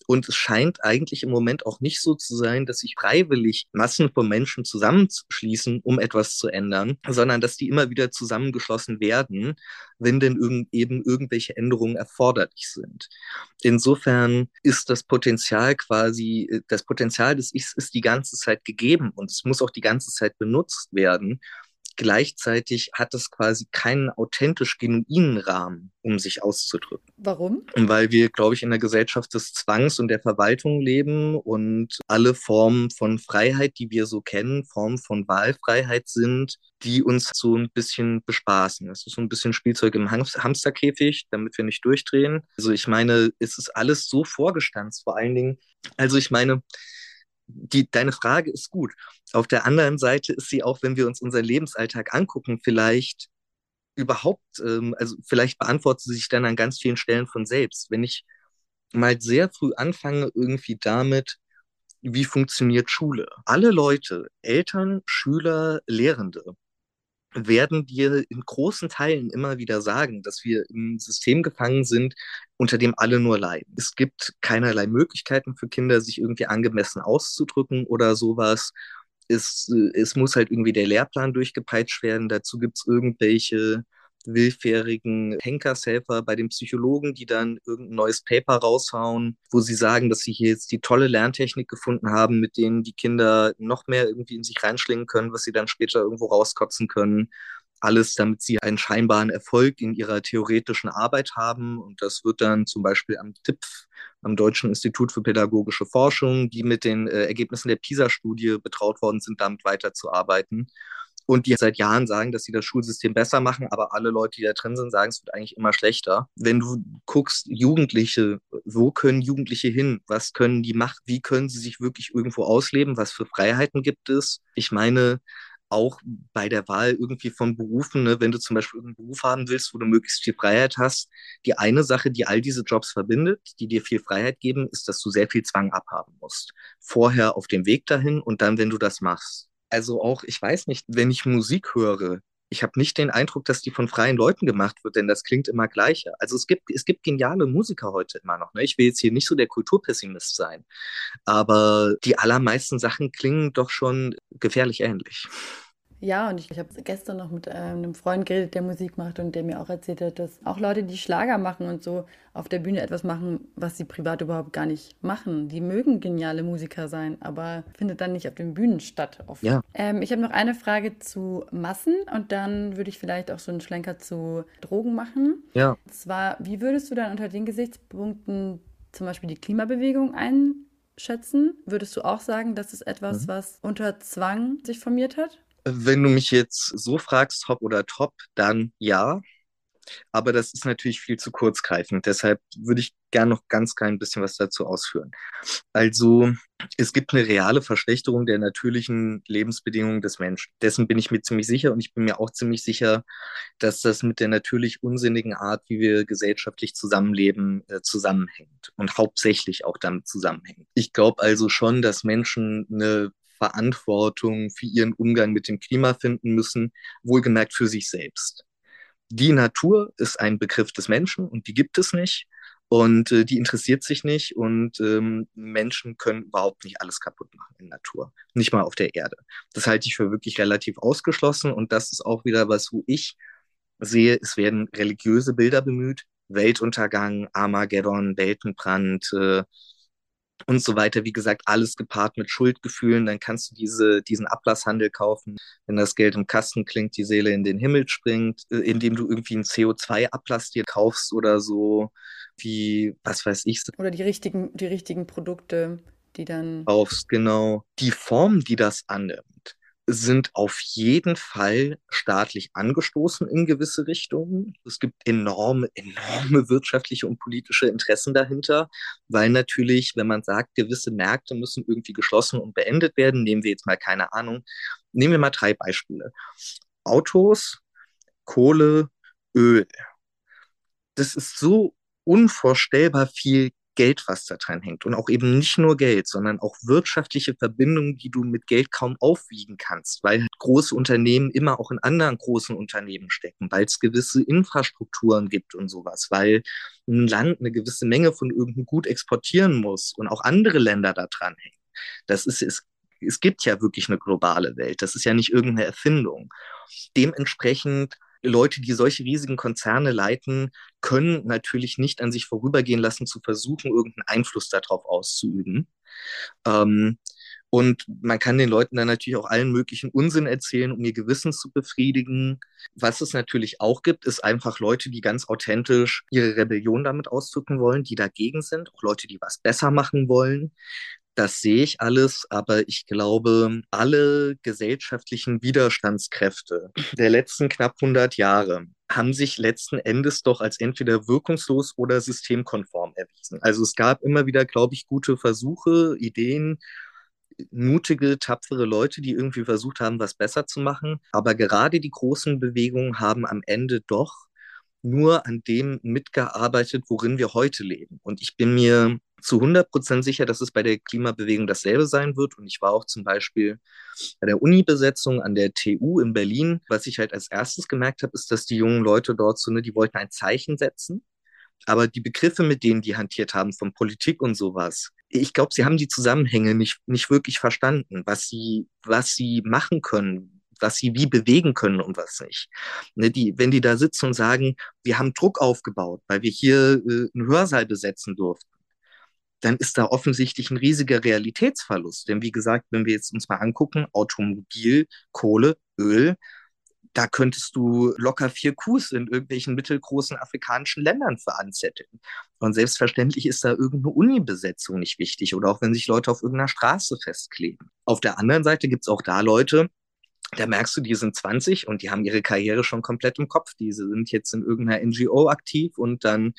und es scheint eigentlich im Moment auch nicht so zu sein, dass sich freiwillig Massen von Menschen zusammenschließen, um etwas zu ändern, sondern dass die immer wieder zusammengeschlossen werden, wenn denn irgend, eben irgendwelche Änderungen erforderlich sind. Insofern ist das Potenzial quasi, das Potenzial des Ichs ist die ganze Zeit gegeben und es muss auch die ganze Zeit benutzt werden. Gleichzeitig hat es quasi keinen authentisch genuinen Rahmen, um sich auszudrücken. Warum? Weil wir, glaube ich, in der Gesellschaft des Zwangs und der Verwaltung leben und alle Formen von Freiheit, die wir so kennen, Formen von Wahlfreiheit sind, die uns so ein bisschen bespaßen. Es ist so ein bisschen Spielzeug im Hamsterkäfig, damit wir nicht durchdrehen. Also ich meine, es ist alles so vorgestanzt, vor allen Dingen. Also ich meine, die, deine Frage ist gut. Auf der anderen Seite ist sie auch, wenn wir uns unseren Lebensalltag angucken, vielleicht überhaupt, ähm, also vielleicht beantwortet sie sich dann an ganz vielen Stellen von selbst. Wenn ich mal sehr früh anfange, irgendwie damit, wie funktioniert Schule? Alle Leute, Eltern, Schüler, Lehrende, werden dir in großen Teilen immer wieder sagen, dass wir im System gefangen sind, unter dem alle nur leiden. Es gibt keinerlei Möglichkeiten für Kinder, sich irgendwie angemessen auszudrücken oder sowas. Es, es muss halt irgendwie der Lehrplan durchgepeitscht werden. Dazu gibt es irgendwelche willfährigen Henkershelfer bei den Psychologen, die dann irgendein neues Paper raushauen, wo sie sagen, dass sie hier jetzt die tolle Lerntechnik gefunden haben, mit denen die Kinder noch mehr irgendwie in sich reinschlingen können, was sie dann später irgendwo rauskotzen können. Alles, damit sie einen scheinbaren Erfolg in ihrer theoretischen Arbeit haben. Und das wird dann zum Beispiel am TIPF, am Deutschen Institut für Pädagogische Forschung, die mit den äh, Ergebnissen der PISA-Studie betraut worden sind, damit weiterzuarbeiten und die seit Jahren sagen, dass sie das Schulsystem besser machen, aber alle Leute, die da drin sind, sagen, es wird eigentlich immer schlechter. Wenn du guckst, Jugendliche, wo können Jugendliche hin? Was können die machen? Wie können sie sich wirklich irgendwo ausleben? Was für Freiheiten gibt es? Ich meine, auch bei der Wahl irgendwie von Berufen, ne, wenn du zum Beispiel einen Beruf haben willst, wo du möglichst viel Freiheit hast, die eine Sache, die all diese Jobs verbindet, die dir viel Freiheit geben, ist, dass du sehr viel Zwang abhaben musst. Vorher auf dem Weg dahin und dann, wenn du das machst. Also auch, ich weiß nicht, wenn ich Musik höre, ich habe nicht den Eindruck, dass die von freien Leuten gemacht wird, denn das klingt immer gleicher. Also es gibt, es gibt geniale Musiker heute immer noch. Ne? Ich will jetzt hier nicht so der Kulturpessimist sein, aber die allermeisten Sachen klingen doch schon gefährlich ähnlich. Ja, und ich, ich habe gestern noch mit äh, einem Freund geredet, der Musik macht und der mir auch erzählt hat, dass auch Leute, die Schlager machen und so auf der Bühne etwas machen, was sie privat überhaupt gar nicht machen. Die mögen geniale Musiker sein, aber findet dann nicht auf den Bühnen statt. Oft. Ja. Ähm, ich habe noch eine Frage zu Massen und dann würde ich vielleicht auch so einen Schlenker zu Drogen machen. Ja. Und zwar, wie würdest du dann unter den Gesichtspunkten zum Beispiel die Klimabewegung einschätzen? Würdest du auch sagen, das ist etwas, mhm. was unter Zwang sich formiert hat? Wenn du mich jetzt so fragst, top oder top, dann ja. Aber das ist natürlich viel zu kurzgreifend. Deshalb würde ich gerne noch ganz klein bisschen was dazu ausführen. Also, es gibt eine reale Verschlechterung der natürlichen Lebensbedingungen des Menschen. Dessen bin ich mir ziemlich sicher und ich bin mir auch ziemlich sicher, dass das mit der natürlich unsinnigen Art, wie wir gesellschaftlich zusammenleben, äh, zusammenhängt und hauptsächlich auch damit zusammenhängt. Ich glaube also schon, dass Menschen eine Verantwortung für ihren Umgang mit dem Klima finden müssen, wohlgemerkt für sich selbst. Die Natur ist ein Begriff des Menschen und die gibt es nicht und äh, die interessiert sich nicht und ähm, Menschen können überhaupt nicht alles kaputt machen in Natur, nicht mal auf der Erde. Das halte ich für wirklich relativ ausgeschlossen und das ist auch wieder was, wo ich sehe, es werden religiöse Bilder bemüht, Weltuntergang, Armageddon, Weltenbrand, äh, und so weiter. Wie gesagt, alles gepaart mit Schuldgefühlen. Dann kannst du diese, diesen Ablasshandel kaufen. Wenn das Geld im Kasten klingt, die Seele in den Himmel springt, äh, indem du irgendwie einen CO2-Ablass dir kaufst oder so, wie, was weiß ich. Oder die richtigen, die richtigen Produkte, die dann. Kaufst, genau. Die Form, die das annimmt, sind auf jeden Fall staatlich angestoßen in gewisse Richtungen. Es gibt enorme, enorme [LAUGHS] wirtschaftliche und politische Interessen dahinter, weil natürlich, wenn man sagt, gewisse Märkte müssen irgendwie geschlossen und beendet werden, nehmen wir jetzt mal keine Ahnung, nehmen wir mal drei Beispiele. Autos, Kohle, Öl. Das ist so unvorstellbar viel Geld, was da dran hängt. Und auch eben nicht nur Geld, sondern auch wirtschaftliche Verbindungen, die du mit Geld kaum aufwiegen kannst, weil halt große Unternehmen immer auch in anderen großen Unternehmen stecken, weil es gewisse Infrastrukturen gibt und sowas, weil ein Land eine gewisse Menge von irgendeinem Gut exportieren muss und auch andere Länder da dran hängen. Das ist, es, es gibt ja wirklich eine globale Welt. Das ist ja nicht irgendeine Erfindung. Dementsprechend Leute, die solche riesigen Konzerne leiten, können natürlich nicht an sich vorübergehen lassen, zu versuchen, irgendeinen Einfluss darauf auszuüben. Ähm, Und man kann den Leuten dann natürlich auch allen möglichen Unsinn erzählen, um ihr Gewissen zu befriedigen. Was es natürlich auch gibt, ist einfach Leute, die ganz authentisch ihre Rebellion damit ausdrücken wollen, die dagegen sind, auch Leute, die was besser machen wollen. Das sehe ich alles, aber ich glaube, alle gesellschaftlichen Widerstandskräfte der letzten knapp 100 Jahre haben sich letzten Endes doch als entweder wirkungslos oder systemkonform erwiesen. Also es gab immer wieder, glaube ich, gute Versuche, Ideen, mutige, tapfere Leute, die irgendwie versucht haben, was besser zu machen. Aber gerade die großen Bewegungen haben am Ende doch nur an dem mitgearbeitet, worin wir heute leben. Und ich bin mir zu 100 Prozent sicher, dass es bei der Klimabewegung dasselbe sein wird. Und ich war auch zum Beispiel bei der Uni-Besetzung an der TU in Berlin. Was ich halt als erstes gemerkt habe, ist, dass die jungen Leute dort so, ne, die wollten ein Zeichen setzen. Aber die Begriffe, mit denen die hantiert haben, von Politik und sowas, ich glaube, sie haben die Zusammenhänge nicht, nicht wirklich verstanden, was sie, was sie machen können, was sie wie bewegen können und was nicht. Ne, die, wenn die da sitzen und sagen, wir haben Druck aufgebaut, weil wir hier äh, einen Hörsaal besetzen durften, dann ist da offensichtlich ein riesiger Realitätsverlust. Denn wie gesagt, wenn wir jetzt uns mal angucken, Automobil, Kohle, Öl, da könntest du locker vier Coups in irgendwelchen mittelgroßen afrikanischen Ländern für anzetteln. Und selbstverständlich ist da irgendeine Uni-Besetzung nicht wichtig oder auch wenn sich Leute auf irgendeiner Straße festkleben. Auf der anderen Seite gibt es auch da Leute, da merkst du, die sind 20 und die haben ihre Karriere schon komplett im Kopf. Die sind jetzt in irgendeiner NGO aktiv und dann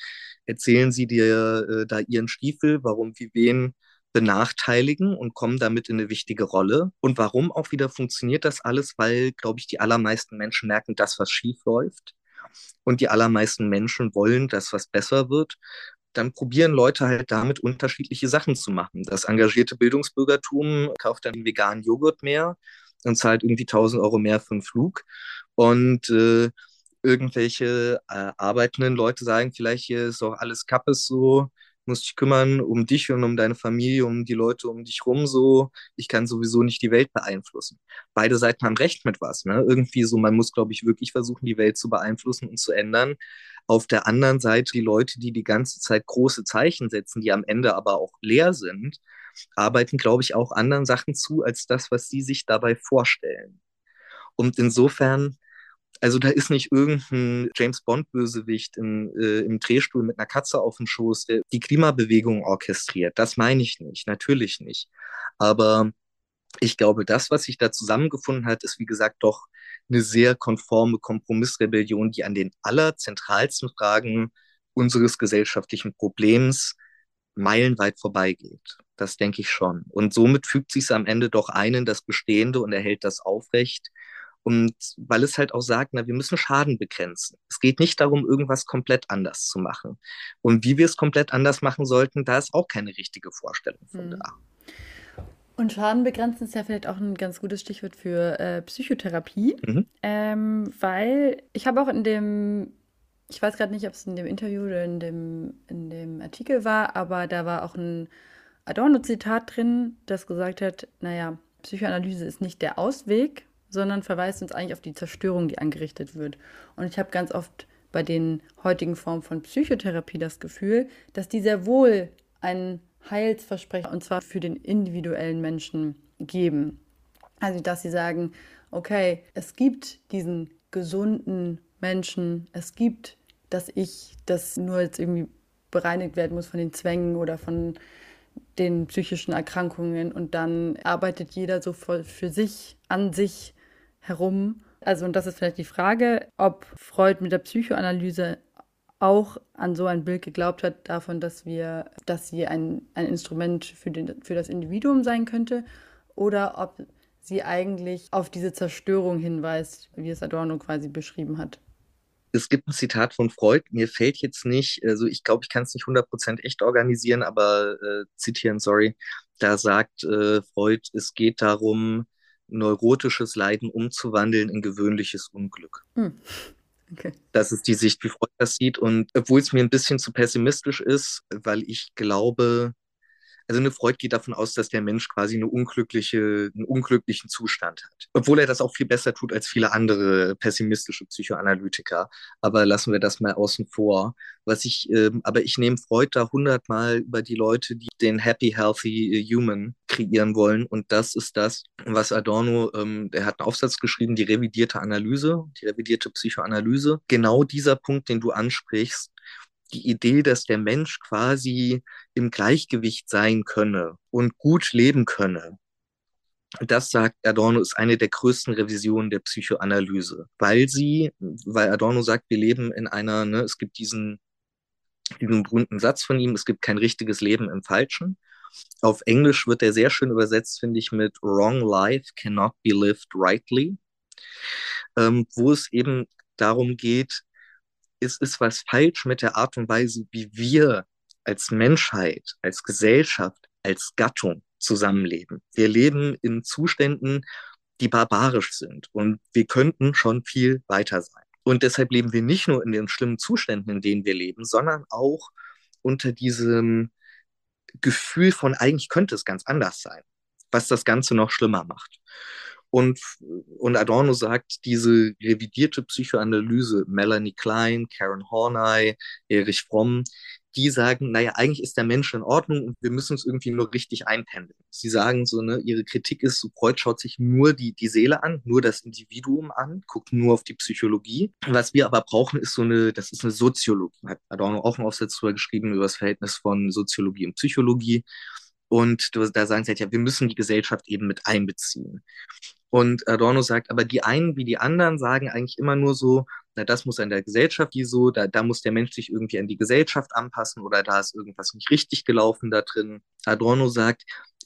erzählen sie dir äh, da ihren Stiefel, warum, wie, wen benachteiligen und kommen damit in eine wichtige Rolle. Und warum auch wieder funktioniert das alles? Weil, glaube ich, die allermeisten Menschen merken, dass was schief läuft. Und die allermeisten Menschen wollen, dass was besser wird dann probieren Leute halt damit unterschiedliche Sachen zu machen. Das engagierte Bildungsbürgertum kauft dann veganen Joghurt mehr und zahlt irgendwie 1000 Euro mehr für einen Flug. Und äh, irgendwelche äh, arbeitenden Leute sagen vielleicht, hier ist doch alles Kappes so, musst dich kümmern um dich und um deine Familie, um die Leute um dich rum so. Ich kann sowieso nicht die Welt beeinflussen. Beide Seiten haben recht mit was. Ne? Irgendwie so, man muss, glaube ich, wirklich versuchen, die Welt zu beeinflussen und zu ändern. Auf der anderen Seite die Leute, die die ganze Zeit große Zeichen setzen, die am Ende aber auch leer sind, arbeiten, glaube ich, auch anderen Sachen zu, als das, was sie sich dabei vorstellen. Und insofern, also da ist nicht irgendein James Bond-Bösewicht im, äh, im Drehstuhl mit einer Katze auf dem Schoß, der die Klimabewegung orchestriert. Das meine ich nicht, natürlich nicht. Aber ich glaube, das, was sich da zusammengefunden hat, ist wie gesagt doch eine sehr konforme Kompromissrebellion, die an den allerzentralsten Fragen unseres gesellschaftlichen Problems meilenweit vorbeigeht. Das denke ich schon. Und somit fügt sich es am Ende doch ein in das Bestehende und erhält das aufrecht. Und weil es halt auch sagt, na, wir müssen Schaden begrenzen. Es geht nicht darum, irgendwas komplett anders zu machen. Und wie wir es komplett anders machen sollten, da ist auch keine richtige Vorstellung von mhm. da. Und Schaden begrenzen ist ja vielleicht auch ein ganz gutes Stichwort für äh, Psychotherapie, mhm. ähm, weil ich habe auch in dem ich weiß gerade nicht, ob es in dem Interview oder in dem, in dem Artikel war, aber da war auch ein Adorno-Zitat drin, das gesagt hat, naja, Psychoanalyse ist nicht der Ausweg, sondern verweist uns eigentlich auf die Zerstörung, die angerichtet wird. Und ich habe ganz oft bei den heutigen Formen von Psychotherapie das Gefühl, dass die sehr wohl ein Heilsversprechen, und zwar für den individuellen Menschen, geben. Also, dass sie sagen, okay, es gibt diesen gesunden Menschen, es gibt dass ich das nur jetzt irgendwie bereinigt werden muss von den Zwängen oder von den psychischen Erkrankungen und dann arbeitet jeder so für sich, an sich herum. Also, und das ist vielleicht die Frage, ob Freud mit der Psychoanalyse auch an so ein Bild geglaubt hat davon, dass wir, dass sie ein, ein Instrument für, den, für das Individuum sein könnte oder ob sie eigentlich auf diese Zerstörung hinweist, wie es Adorno quasi beschrieben hat es gibt ein Zitat von Freud, mir fällt jetzt nicht, also ich glaube, ich kann es nicht 100% echt organisieren, aber äh, zitieren, sorry, da sagt äh, Freud, es geht darum, neurotisches Leiden umzuwandeln in gewöhnliches Unglück. Hm. Okay. Das ist die Sicht, wie Freud das sieht. Und obwohl es mir ein bisschen zu pessimistisch ist, weil ich glaube, Also eine Freud geht davon aus, dass der Mensch quasi eine unglückliche, einen unglücklichen Zustand hat. Obwohl er das auch viel besser tut als viele andere pessimistische Psychoanalytiker. Aber lassen wir das mal außen vor. Was ich, ähm, aber ich nehme Freud da hundertmal über die Leute, die den Happy, Healthy Human kreieren wollen. Und das ist das, was Adorno, ähm, der hat einen Aufsatz geschrieben, die revidierte Analyse, die revidierte Psychoanalyse. Genau dieser Punkt, den du ansprichst, die Idee, dass der Mensch quasi im Gleichgewicht sein könne und gut leben könne. Das sagt Adorno ist eine der größten Revisionen der Psychoanalyse, weil sie, weil Adorno sagt, wir leben in einer, ne, es gibt diesen, diesen berühmten Satz von ihm, es gibt kein richtiges Leben im Falschen. Auf Englisch wird er sehr schön übersetzt, finde ich, mit Wrong life cannot be lived rightly, ähm, wo es eben darum geht, es ist was falsch mit der Art und Weise, wie wir als Menschheit, als Gesellschaft, als Gattung zusammenleben. Wir leben in Zuständen, die barbarisch sind und wir könnten schon viel weiter sein. Und deshalb leben wir nicht nur in den schlimmen Zuständen, in denen wir leben, sondern auch unter diesem Gefühl von eigentlich könnte es ganz anders sein, was das Ganze noch schlimmer macht. Und, und Adorno sagt, diese revidierte Psychoanalyse, Melanie Klein, Karen Horney, Erich Fromm, die sagen, naja, eigentlich ist der Mensch in Ordnung und wir müssen uns irgendwie nur richtig einpendeln. Sie sagen so, ne, ihre Kritik ist, so Freud schaut sich nur die, die Seele an, nur das Individuum an, guckt nur auf die Psychologie. Was wir aber brauchen, ist so eine, das ist eine Soziologie. Hat Adorno auch einen Aufsatz darüber geschrieben, über das Verhältnis von Soziologie und Psychologie. Und da sagen sie halt, ja, wir müssen die Gesellschaft eben mit einbeziehen. Und Adorno sagt, aber die einen wie die anderen sagen eigentlich immer nur so, na, das muss an der Gesellschaft wie so, da, da muss der Mensch sich irgendwie an die Gesellschaft anpassen oder da ist irgendwas nicht richtig gelaufen da drin. Adorno sagt,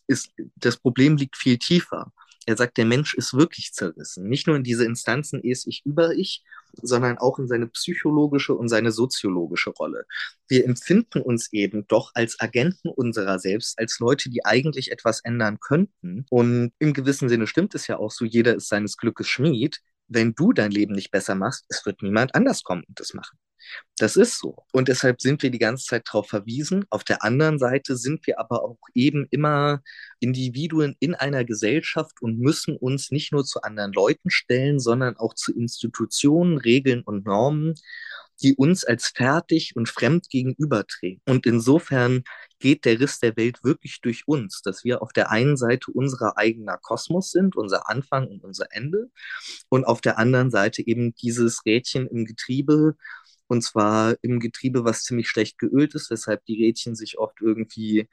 ist, das Problem liegt viel tiefer. Er sagt, der Mensch ist wirklich zerrissen. Nicht nur in diese Instanzen es ich über ich, sondern auch in seine psychologische und seine soziologische Rolle. Wir empfinden uns eben doch als Agenten unserer selbst, als Leute, die eigentlich etwas ändern könnten. Und im gewissen Sinne stimmt es ja auch so, jeder ist seines Glückes Schmied. Wenn du dein Leben nicht besser machst, es wird niemand anders kommen und es machen. Das ist so. Und deshalb sind wir die ganze Zeit darauf verwiesen. Auf der anderen Seite sind wir aber auch eben immer Individuen in einer Gesellschaft und müssen uns nicht nur zu anderen Leuten stellen, sondern auch zu Institutionen, Regeln und Normen, die uns als fertig und fremd gegenübertreten. Und insofern geht der Riss der Welt wirklich durch uns, dass wir auf der einen Seite unser eigener Kosmos sind, unser Anfang und unser Ende, und auf der anderen Seite eben dieses Rädchen im Getriebe, und zwar im Getriebe, was ziemlich schlecht geölt ist, weshalb die Rädchen sich oft irgendwie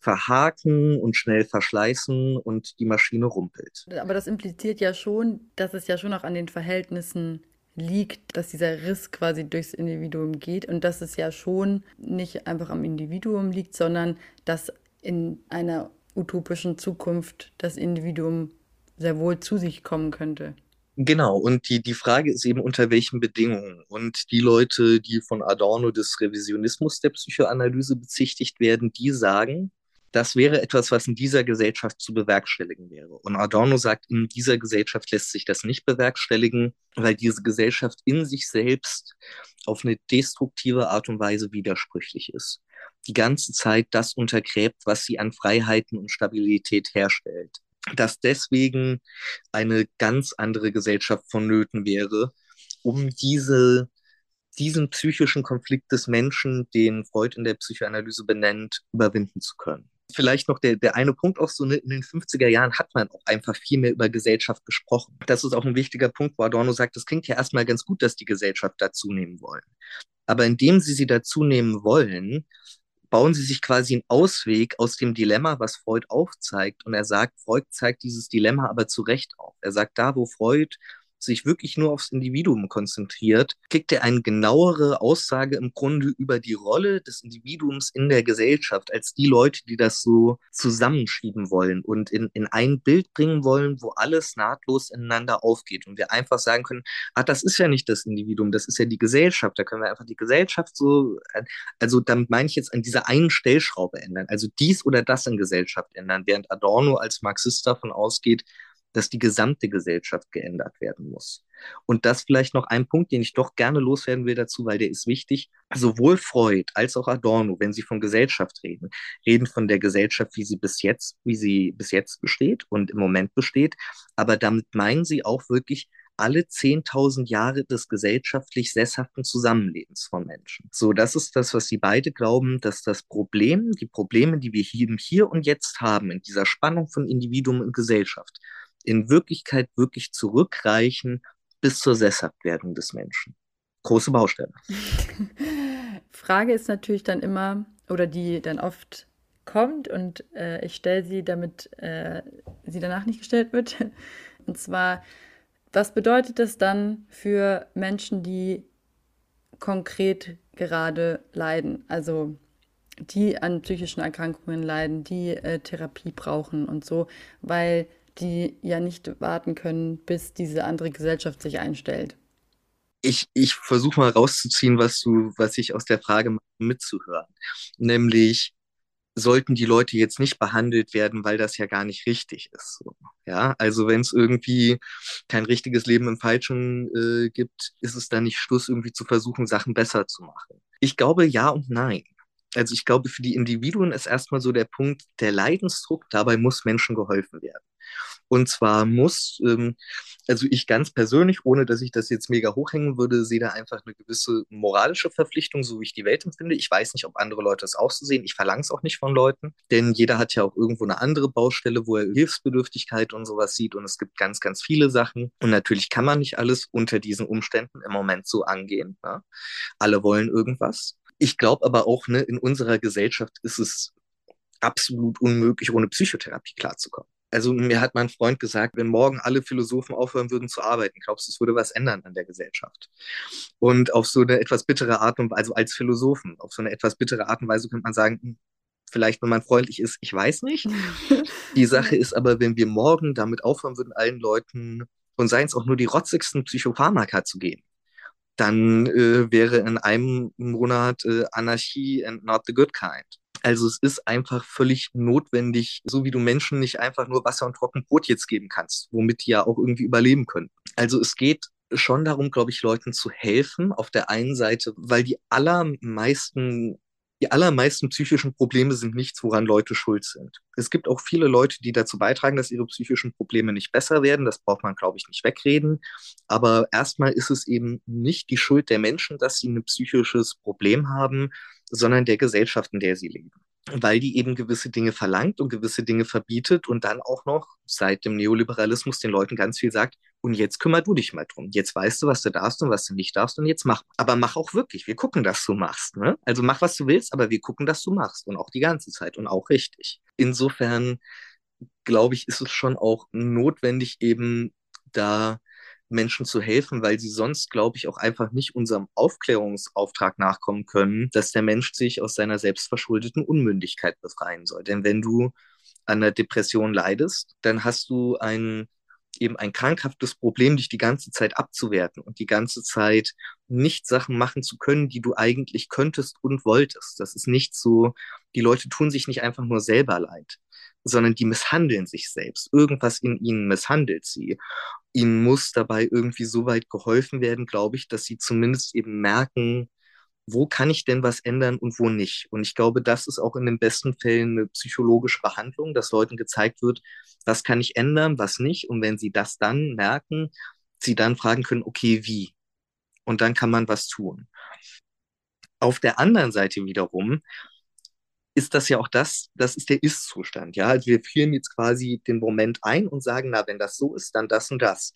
verhaken und schnell verschleißen und die Maschine rumpelt. Aber das impliziert ja schon, dass es ja schon auch an den Verhältnissen liegt, dass dieser Riss quasi durchs Individuum geht und dass es ja schon nicht einfach am Individuum liegt, sondern dass in einer utopischen Zukunft das Individuum sehr wohl zu sich kommen könnte. Genau, und die, die Frage ist eben, unter welchen Bedingungen. Und die Leute, die von Adorno des Revisionismus der Psychoanalyse bezichtigt werden, die sagen, das wäre etwas, was in dieser Gesellschaft zu bewerkstelligen wäre. Und Adorno sagt, in dieser Gesellschaft lässt sich das nicht bewerkstelligen, weil diese Gesellschaft in sich selbst auf eine destruktive Art und Weise widersprüchlich ist. Die ganze Zeit das untergräbt, was sie an Freiheiten und Stabilität herstellt dass deswegen eine ganz andere Gesellschaft vonnöten wäre, um diese, diesen psychischen Konflikt des Menschen, den Freud in der Psychoanalyse benennt, überwinden zu können. Vielleicht noch der, der eine Punkt auch so, ne, in den 50er Jahren hat man auch einfach viel mehr über Gesellschaft gesprochen. Das ist auch ein wichtiger Punkt, wo Adorno sagt, es klingt ja erstmal ganz gut, dass die Gesellschaft dazu nehmen wollen. Aber indem sie sie dazu nehmen wollen, bauen sie sich quasi einen Ausweg aus dem Dilemma, was Freud aufzeigt. Und er sagt, Freud zeigt dieses Dilemma aber zu Recht auf. Er sagt, da wo Freud sich wirklich nur aufs Individuum konzentriert, kriegt er eine genauere Aussage im Grunde über die Rolle des Individuums in der Gesellschaft als die Leute, die das so zusammenschieben wollen und in, in ein Bild bringen wollen, wo alles nahtlos ineinander aufgeht und wir einfach sagen können, ah, das ist ja nicht das Individuum, das ist ja die Gesellschaft, da können wir einfach die Gesellschaft so, also damit meine ich jetzt an dieser einen Stellschraube ändern, also dies oder das in Gesellschaft ändern, während Adorno als Marxist davon ausgeht, dass die gesamte Gesellschaft geändert werden muss. Und das vielleicht noch ein Punkt, den ich doch gerne loswerden will dazu, weil der ist wichtig. Sowohl Freud als auch Adorno, wenn sie von Gesellschaft reden, reden von der Gesellschaft, wie sie bis jetzt, wie sie bis jetzt besteht und im Moment besteht. Aber damit meinen sie auch wirklich alle 10.000 Jahre des gesellschaftlich sesshaften Zusammenlebens von Menschen. So, das ist das, was sie beide glauben, dass das Problem, die Probleme, die wir hier, hier und jetzt haben, in dieser Spannung von Individuum und Gesellschaft, in Wirklichkeit wirklich zurückreichen bis zur Sesshaftwerdung des Menschen. Große Baustelle. [LAUGHS] Frage ist natürlich dann immer, oder die dann oft kommt und äh, ich stelle sie, damit äh, sie danach nicht gestellt wird. [LAUGHS] Und zwar, was bedeutet das dann für Menschen, die konkret gerade leiden? Also die an psychischen Erkrankungen leiden, die äh, Therapie brauchen und so, weil die ja nicht warten können, bis diese andere Gesellschaft sich einstellt. Ich, ich versuche mal rauszuziehen, was du, was ich aus der Frage mitzuhören. Nämlich, sollten die Leute jetzt nicht behandelt werden, weil das ja gar nicht richtig ist. So. Ja, also wenn es irgendwie kein richtiges Leben im Falschen äh, gibt, ist es dann nicht Schluss, irgendwie zu versuchen, Sachen besser zu machen. Ich glaube ja und nein. Also ich glaube, für die Individuen ist erstmal so der Punkt, der Leidensdruck, dabei muss Menschen geholfen werden. Und zwar muss, ähm, also ich ganz persönlich, ohne dass ich das jetzt mega hochhängen würde, sehe da einfach eine gewisse moralische Verpflichtung, so wie ich die Welt empfinde. Ich weiß nicht, ob andere Leute das auch so sehen. Ich verlange es auch nicht von Leuten, denn jeder hat ja auch irgendwo eine andere Baustelle, wo er Hilfsbedürftigkeit und sowas sieht. Und es gibt ganz, ganz viele Sachen. Und natürlich kann man nicht alles unter diesen Umständen im Moment so angehen. Ne? Alle wollen irgendwas. Ich glaube aber auch, ne, in unserer Gesellschaft ist es absolut unmöglich, ohne Psychotherapie klarzukommen also mir hat mein Freund gesagt, wenn morgen alle Philosophen aufhören würden zu arbeiten, glaubst du, es würde was ändern an der Gesellschaft? Und auf so eine etwas bittere Art und also als Philosophen, auf so eine etwas bittere Art und Weise könnte man sagen, hm, vielleicht, wenn man freundlich ist, ich weiß nicht. [LAUGHS] Die Sache ist aber, wenn wir morgen damit aufhören würden, allen Leuten und seien es auch nur die rotzigsten Psychopharmaka zu geben, dann äh, wäre in einem Monat äh, Anarchie and not the good kind. Also es ist einfach völlig notwendig, so wie du Menschen nicht einfach nur Wasser und Trockenbrot jetzt geben kannst, womit die ja auch irgendwie überleben können. Also es geht schon darum, glaube ich, Leuten zu helfen. Auf der einen Seite, weil die allermeisten die allermeisten psychischen Probleme sind nichts, woran Leute schuld sind. Es gibt auch viele Leute, die dazu beitragen, dass ihre psychischen Probleme nicht besser werden. Das braucht man, glaube ich, nicht wegreden. Aber erstmal ist es eben nicht die Schuld der Menschen, dass sie ein psychisches Problem haben, sondern der Gesellschaft, in der sie leben weil die eben gewisse Dinge verlangt und gewisse Dinge verbietet und dann auch noch seit dem Neoliberalismus den Leuten ganz viel sagt, und jetzt kümmer du dich mal drum. Jetzt weißt du, was du darfst und was du nicht darfst und jetzt mach. Aber mach auch wirklich. Wir gucken, dass du machst. Ne? Also mach, was du willst, aber wir gucken, dass du machst und auch die ganze Zeit und auch richtig. Insofern glaube ich, ist es schon auch notwendig, eben da Menschen zu helfen, weil sie sonst, glaube ich, auch einfach nicht unserem Aufklärungsauftrag nachkommen können, dass der Mensch sich aus seiner selbstverschuldeten Unmündigkeit befreien soll. Denn wenn du an der Depression leidest, dann hast du ein eben ein krankhaftes Problem, dich die ganze Zeit abzuwerten und die ganze Zeit nicht Sachen machen zu können, die du eigentlich könntest und wolltest. Das ist nicht so, die Leute tun sich nicht einfach nur selber leid, sondern die misshandeln sich selbst. Irgendwas in ihnen misshandelt sie. Ihnen muss dabei irgendwie so weit geholfen werden, glaube ich, dass sie zumindest eben merken, wo kann ich denn was ändern und wo nicht. Und ich glaube, das ist auch in den besten Fällen eine psychologische Behandlung, dass Leuten gezeigt wird, was kann ich ändern, was nicht. Und wenn sie das dann merken, sie dann fragen können, okay, wie? Und dann kann man was tun. Auf der anderen Seite wiederum ist das ja auch das, das ist der Ist-Zustand. Ja, also wir führen jetzt quasi den Moment ein und sagen, na, wenn das so ist, dann das und das.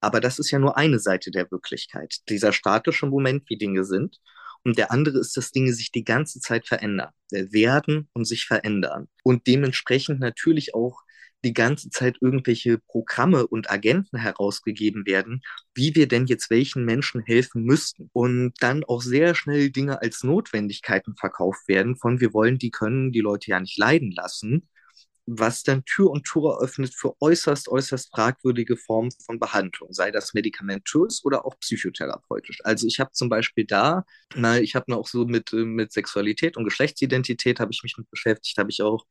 Aber das ist ja nur eine Seite der Wirklichkeit. Dieser statische Moment, wie Dinge sind. Und der andere ist, dass Dinge sich die ganze Zeit verändern, werden und sich verändern. Und dementsprechend natürlich auch die ganze Zeit irgendwelche Programme und Agenten herausgegeben werden, wie wir denn jetzt welchen Menschen helfen müssten. Und dann auch sehr schnell Dinge als Notwendigkeiten verkauft werden, von wir wollen, die können die Leute ja nicht leiden lassen was dann Tür und Tor eröffnet für äußerst, äußerst fragwürdige Formen von Behandlung, sei das medikamentös oder auch psychotherapeutisch. Also ich habe zum Beispiel da, na, ich habe auch so mit, mit Sexualität und Geschlechtsidentität habe ich mich mit beschäftigt, habe ich auch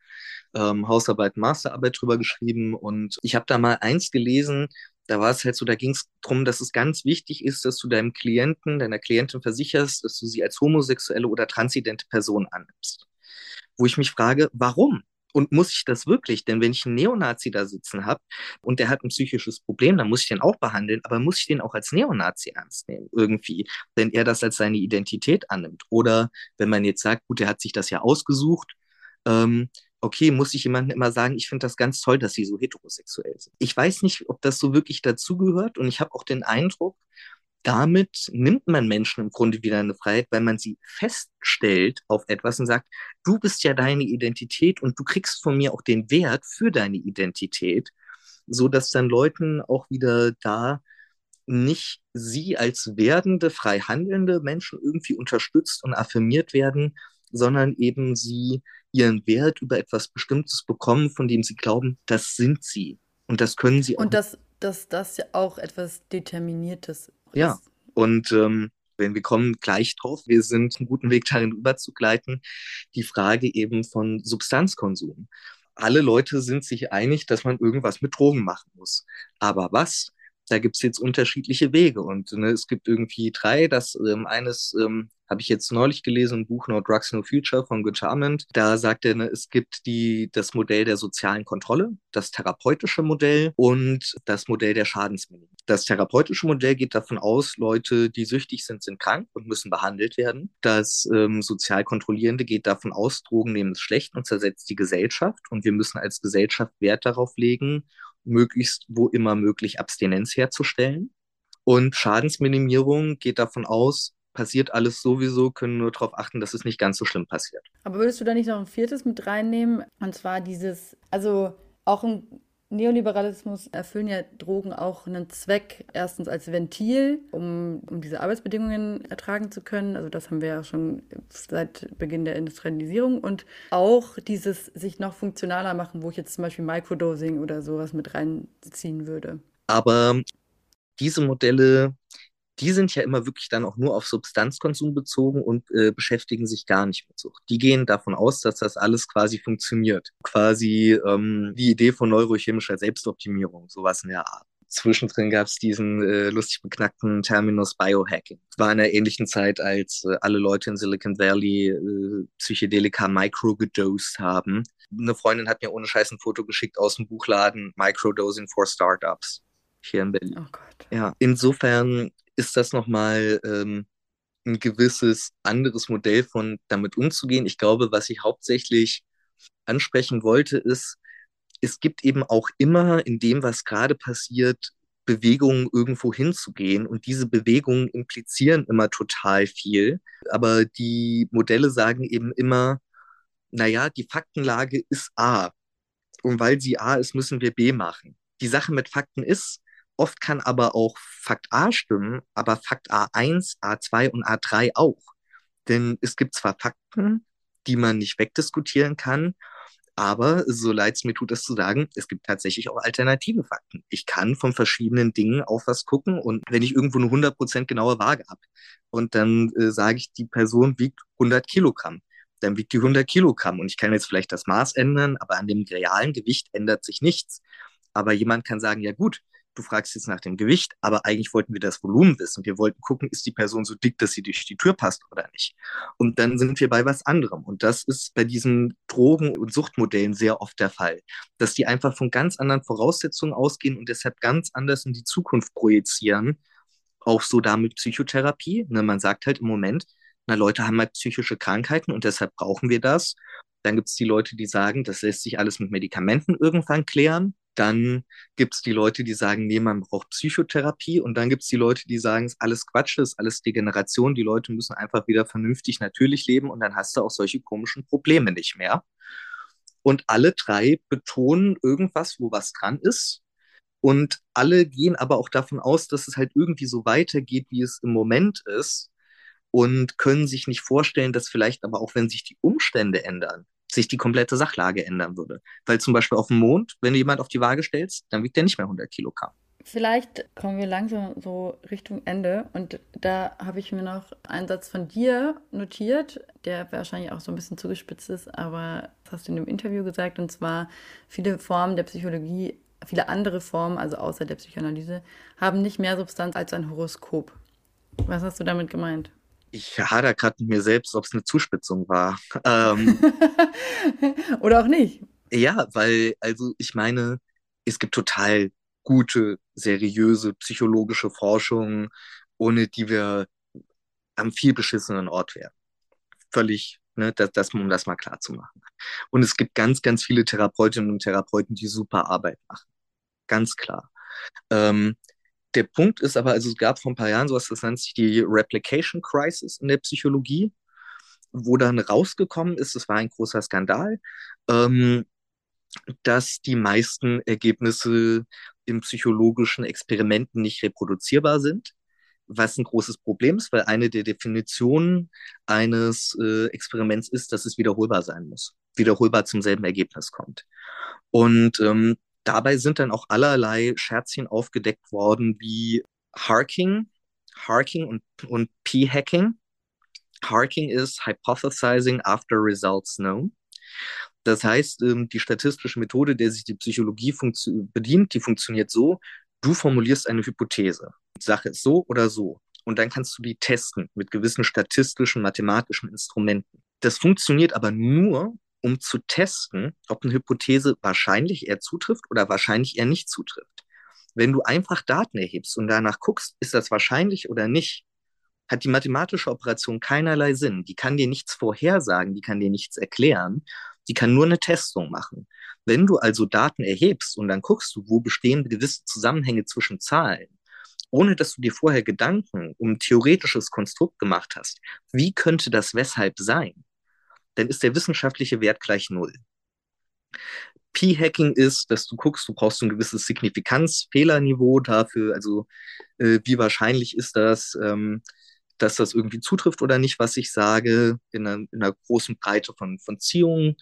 ähm, Hausarbeit, Masterarbeit drüber geschrieben und ich habe da mal eins gelesen, da war es halt so, da ging es darum, dass es ganz wichtig ist, dass du deinem Klienten, deiner Klientin versicherst, dass du sie als homosexuelle oder transidente Person annimmst. Wo ich mich frage, warum? Und muss ich das wirklich? Denn wenn ich einen Neonazi da sitzen habe und der hat ein psychisches Problem, dann muss ich den auch behandeln, aber muss ich den auch als Neonazi ernst nehmen irgendwie, wenn er das als seine Identität annimmt? Oder wenn man jetzt sagt, gut, der hat sich das ja ausgesucht, ähm, okay, muss ich jemandem immer sagen, ich finde das ganz toll, dass sie so heterosexuell sind. Ich weiß nicht, ob das so wirklich dazugehört und ich habe auch den Eindruck, damit nimmt man Menschen im Grunde wieder eine Freiheit, weil man sie feststellt auf etwas und sagt, du bist ja deine Identität und du kriegst von mir auch den Wert für deine Identität, so dass dann Leuten auch wieder da nicht sie als werdende, frei handelnde Menschen irgendwie unterstützt und affirmiert werden, sondern eben sie ihren Wert über etwas Bestimmtes bekommen, von dem sie glauben, das sind sie. Und das können sie auch. Und dass, dass das ja auch etwas Determiniertes ist. Ja, und ähm, wenn wir kommen gleich drauf, wir sind einen guten Weg darin überzugleiten, die Frage eben von Substanzkonsum. Alle Leute sind sich einig, dass man irgendwas mit Drogen machen muss. Aber was? Da gibt es jetzt unterschiedliche Wege und ne, es gibt irgendwie drei. Das ähm, eines ähm, habe ich jetzt neulich gelesen, ein Buch No Drugs No Future von Günther Amend. Da sagt er, ne, es gibt die, das Modell der sozialen Kontrolle, das therapeutische Modell und das Modell der Schadensminimierung. Das therapeutische Modell geht davon aus, Leute, die süchtig sind, sind krank und müssen behandelt werden. Das ähm, sozial kontrollierende geht davon aus, Drogen nehmen es schlecht und zersetzt die Gesellschaft und wir müssen als Gesellschaft Wert darauf legen, möglichst wo immer möglich Abstinenz herzustellen. Und Schadensminimierung geht davon aus, passiert alles sowieso, können nur darauf achten, dass es nicht ganz so schlimm passiert. Aber würdest du da nicht noch ein viertes mit reinnehmen? Und zwar dieses, also auch ein Neoliberalismus erfüllen ja Drogen auch einen Zweck, erstens als Ventil, um, um diese Arbeitsbedingungen ertragen zu können. Also das haben wir ja schon seit Beginn der Industrialisierung. Und auch dieses sich noch funktionaler machen, wo ich jetzt zum Beispiel Microdosing oder sowas mit reinziehen würde. Aber diese Modelle die sind ja immer wirklich dann auch nur auf Substanzkonsum bezogen und äh, beschäftigen sich gar nicht mit Sucht. Die gehen davon aus, dass das alles quasi funktioniert. Quasi ähm, die Idee von neurochemischer Selbstoptimierung, sowas in der Art. Zwischendrin gab es diesen äh, lustig beknackten Terminus Biohacking. War in einer ähnlichen Zeit, als äh, alle Leute in Silicon Valley äh, Psychedelika micro-gedosed haben. Eine Freundin hat mir ohne Scheiß ein Foto geschickt aus dem Buchladen Microdosing for Startups hier in Berlin. Oh Gott. Ja, insofern ist das nochmal ähm, ein gewisses anderes Modell von damit umzugehen. Ich glaube, was ich hauptsächlich ansprechen wollte, ist, es gibt eben auch immer in dem, was gerade passiert, Bewegungen irgendwo hinzugehen. Und diese Bewegungen implizieren immer total viel. Aber die Modelle sagen eben immer, naja, die Faktenlage ist A. Und weil sie A ist, müssen wir B machen. Die Sache mit Fakten ist, Oft kann aber auch Fakt A stimmen, aber Fakt A1, A2 und A3 auch. Denn es gibt zwar Fakten, die man nicht wegdiskutieren kann, aber so leid es mir tut, das zu sagen, es gibt tatsächlich auch alternative Fakten. Ich kann von verschiedenen Dingen auf was gucken und wenn ich irgendwo eine 100% genaue Waage habe und dann äh, sage ich, die Person wiegt 100 Kilogramm, dann wiegt die 100 Kilogramm und ich kann jetzt vielleicht das Maß ändern, aber an dem realen Gewicht ändert sich nichts. Aber jemand kann sagen, ja gut, du fragst jetzt nach dem Gewicht, aber eigentlich wollten wir das Volumen wissen. Wir wollten gucken, ist die Person so dick, dass sie durch die Tür passt oder nicht. Und dann sind wir bei was anderem. Und das ist bei diesen Drogen- und Suchtmodellen sehr oft der Fall, dass die einfach von ganz anderen Voraussetzungen ausgehen und deshalb ganz anders in die Zukunft projizieren. Auch so damit Psychotherapie. Ne, man sagt halt im Moment, na, Leute haben halt psychische Krankheiten und deshalb brauchen wir das. Dann gibt es die Leute, die sagen, das lässt sich alles mit Medikamenten irgendwann klären. Dann gibt es die Leute, die sagen, nee, man braucht Psychotherapie. Und dann gibt es die Leute, die sagen, es ist alles Quatsch, es ist alles Degeneration. Die Leute müssen einfach wieder vernünftig natürlich leben und dann hast du auch solche komischen Probleme nicht mehr. Und alle drei betonen irgendwas, wo was dran ist. Und alle gehen aber auch davon aus, dass es halt irgendwie so weitergeht, wie es im Moment ist. Und können sich nicht vorstellen, dass vielleicht aber auch, wenn sich die Umstände ändern, sich die komplette Sachlage ändern würde. Weil zum Beispiel auf dem Mond, wenn du jemand auf die Waage stellst, dann wiegt der nicht mehr 100 Kilogramm. Vielleicht kommen wir langsam so Richtung Ende und da habe ich mir noch einen Satz von dir notiert, der wahrscheinlich auch so ein bisschen zugespitzt ist, aber das hast du in dem Interview gesagt und zwar viele Formen der Psychologie, viele andere Formen, also außer der Psychoanalyse, haben nicht mehr Substanz als ein Horoskop. Was hast du damit gemeint? Ich hader gerade mit mir selbst, ob es eine Zuspitzung war. [LAUGHS] Ähm, Oder auch nicht. Ja, weil, also ich meine, es gibt total gute, seriöse psychologische Forschung, ohne die wir am viel beschissenen Ort wären. Völlig, ne, das, das, um das mal klar zu machen. Und es gibt ganz, ganz viele Therapeutinnen und Therapeuten, die super Arbeit machen. Ganz klar. Ähm, der Punkt ist aber, also es gab vor ein paar Jahren sowas, das nennt sich die Replication Crisis in der Psychologie, wo dann rausgekommen ist, es war ein großer Skandal, ähm, dass die meisten Ergebnisse in psychologischen Experimenten nicht reproduzierbar sind, was ein großes Problem ist, weil eine der Definitionen eines äh, Experiments ist, dass es wiederholbar sein muss, wiederholbar zum selben Ergebnis kommt. Und ähm, dabei sind dann auch allerlei Scherzchen aufgedeckt worden, wie Harking, Harking und, und P-Hacking. Harking ist Hypothesizing after results known. Das heißt, ähm, die statistische Methode, der sich die Psychologie bedient, die funktioniert so, du formulierst eine Hypothese. Die Sache ist so oder so. Und dann kannst du die testen mit gewissen statistischen, mathematischen Instrumenten. Das funktioniert aber nur, um zu testen, ob eine Hypothese wahrscheinlich eher zutrifft oder wahrscheinlich eher nicht zutrifft. Wenn du einfach Daten erhebst und danach guckst, ist das wahrscheinlich oder nicht, hat die mathematische Operation keinerlei Sinn. Die kann dir nichts vorhersagen, die kann dir nichts erklären, die kann nur eine Testung machen. Wenn du also Daten erhebst und dann guckst du, wo bestehen gewisse Zusammenhänge zwischen Zahlen, ohne dass du dir vorher Gedanken um ein theoretisches Konstrukt gemacht hast, wie könnte das weshalb sein, dann ist der wissenschaftliche Wert gleich null. P-Hacking ist, dass du guckst, du brauchst ein gewisses Signifikanzfehlerniveau dafür, also äh, wie wahrscheinlich ist das, ähm, dass das irgendwie zutrifft oder nicht, was ich sage, in einer, in einer großen Breite von, von Ziehungen.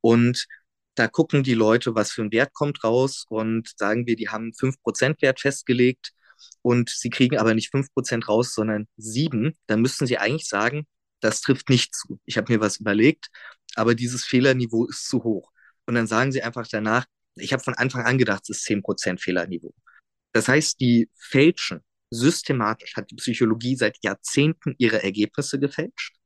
Und da gucken die Leute, was für ein Wert kommt raus und sagen wir, die haben 5% Wert festgelegt und sie kriegen aber nicht 5% raus, sondern 7, dann müssten sie eigentlich sagen, das trifft nicht zu. Ich habe mir was überlegt, aber dieses Fehlerniveau ist zu hoch. Und dann sagen sie einfach danach, ich habe von Anfang an gedacht, es ist 10% Fehlerniveau. Das heißt, die fälschen systematisch, hat die Psychologie seit Jahrzehnten ihre Ergebnisse gefälscht.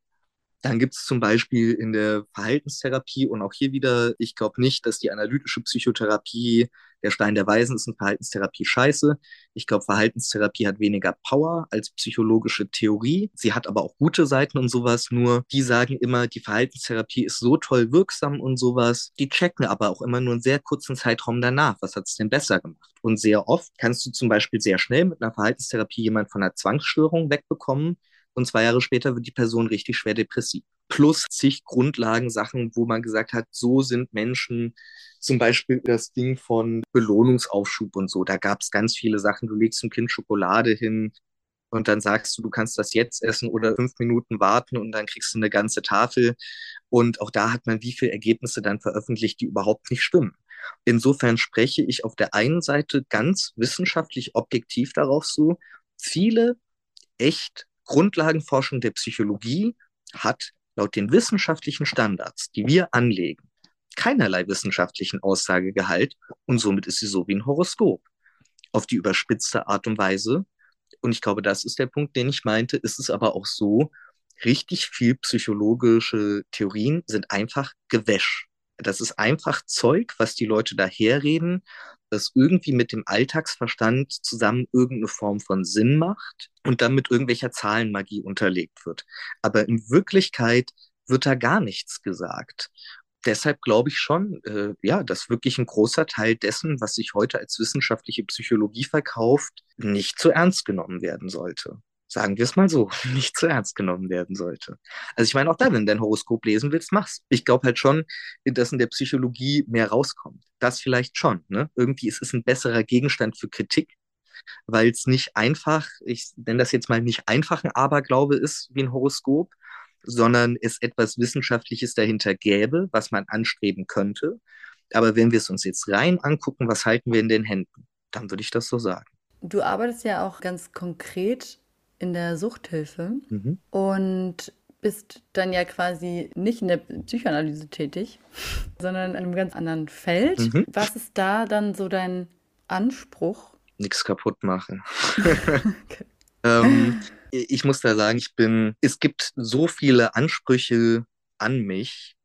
Dann gibt es zum Beispiel in der Verhaltenstherapie und auch hier wieder, ich glaube nicht, dass die analytische Psychotherapie, der Stein der Weisen ist in Verhaltenstherapie scheiße. Ich glaube, Verhaltenstherapie hat weniger Power als psychologische Theorie. Sie hat aber auch gute Seiten und sowas. Nur die sagen immer, die Verhaltenstherapie ist so toll wirksam und sowas. Die checken aber auch immer nur einen sehr kurzen Zeitraum danach. Was hat es denn besser gemacht? Und sehr oft kannst du zum Beispiel sehr schnell mit einer Verhaltenstherapie jemand von einer Zwangsstörung wegbekommen und zwei Jahre später wird die Person richtig schwer depressiv. Plus zig Grundlagensachen, wo man gesagt hat, so sind Menschen, zum Beispiel das Ding von Belohnungsaufschub und so. Da gab es ganz viele Sachen. Du legst dem Kind Schokolade hin und dann sagst du, du kannst das jetzt essen oder fünf Minuten warten und dann kriegst du eine ganze Tafel. Und auch da hat man wie viele Ergebnisse dann veröffentlicht, die überhaupt nicht stimmen. Insofern spreche ich auf der einen Seite ganz wissenschaftlich objektiv darauf so, viele echt Grundlagenforschung der Psychologie hat laut den wissenschaftlichen Standards, die wir anlegen, keinerlei wissenschaftlichen Aussagegehalt und somit ist sie so wie ein Horoskop. Auf die überspitzte Art und Weise. Und ich glaube, das ist der Punkt, den ich meinte. Ist es aber auch so, richtig viel psychologische Theorien sind einfach Gewäsch. Das ist einfach Zeug, was die Leute daherreden, das irgendwie mit dem Alltagsverstand zusammen irgendeine Form von Sinn macht und dann mit irgendwelcher Zahlenmagie unterlegt wird. Aber in Wirklichkeit wird da gar nichts gesagt. Deshalb glaube ich schon, äh, ja, dass wirklich ein großer Teil dessen, was sich heute als wissenschaftliche Psychologie verkauft, nicht zu ernst genommen werden sollte sagen wir es mal so, [LAUGHS] nicht zu ernst genommen werden sollte. Also ich meine, auch da, wenn du dein Horoskop lesen willst, mach's. Ich glaube halt schon, dass in der Psychologie mehr rauskommt. Das vielleicht schon. Ne? Irgendwie ist es ein besserer Gegenstand für Kritik, weil es nicht einfach, ich nenne das jetzt mal nicht einfach ein Aberglaube ist wie ein Horoskop, sondern es etwas Wissenschaftliches dahinter gäbe, was man anstreben könnte. Aber wenn wir es uns jetzt rein angucken, was halten wir in den Händen? Dann würde ich das so sagen. Du arbeitest ja auch ganz konkret in der Suchthilfe Mhm. und bist dann ja quasi nicht in der Psychoanalyse tätig, sondern in einem ganz anderen Feld. Mhm. Was ist da dann so dein Anspruch? Nichts kaputt machen. [LAUGHS] [LAUGHS] ähm, ich muss da sagen, ich bin, es gibt so viele Ansprüche an mich,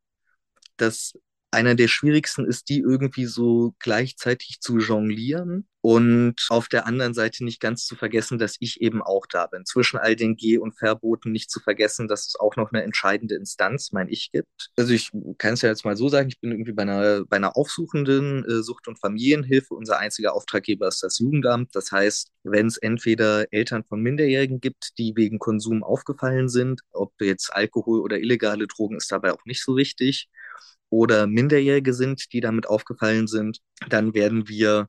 dass einer der schwierigsten ist, die irgendwie so gleichzeitig zu jonglieren und auf der anderen Seite nicht ganz zu vergessen, dass ich eben auch da bin. Zwischen all den Geh- und Verboten nicht zu vergessen, dass es auch noch eine entscheidende Instanz, mein Ich, gibt. Also ich kann es ja jetzt mal so sagen, ich bin irgendwie bei einer, bei einer aufsuchenden äh, Sucht- und Familienhilfe. Unser einziger Auftraggeber ist das Jugendamt. Das heißt, wenn es entweder Eltern von Minderjährigen gibt, die wegen Konsum aufgefallen sind, ob jetzt Alkohol oder illegale Drogen ist dabei auch nicht so wichtig, oder Minderjährige sind, die damit aufgefallen sind, dann werden wir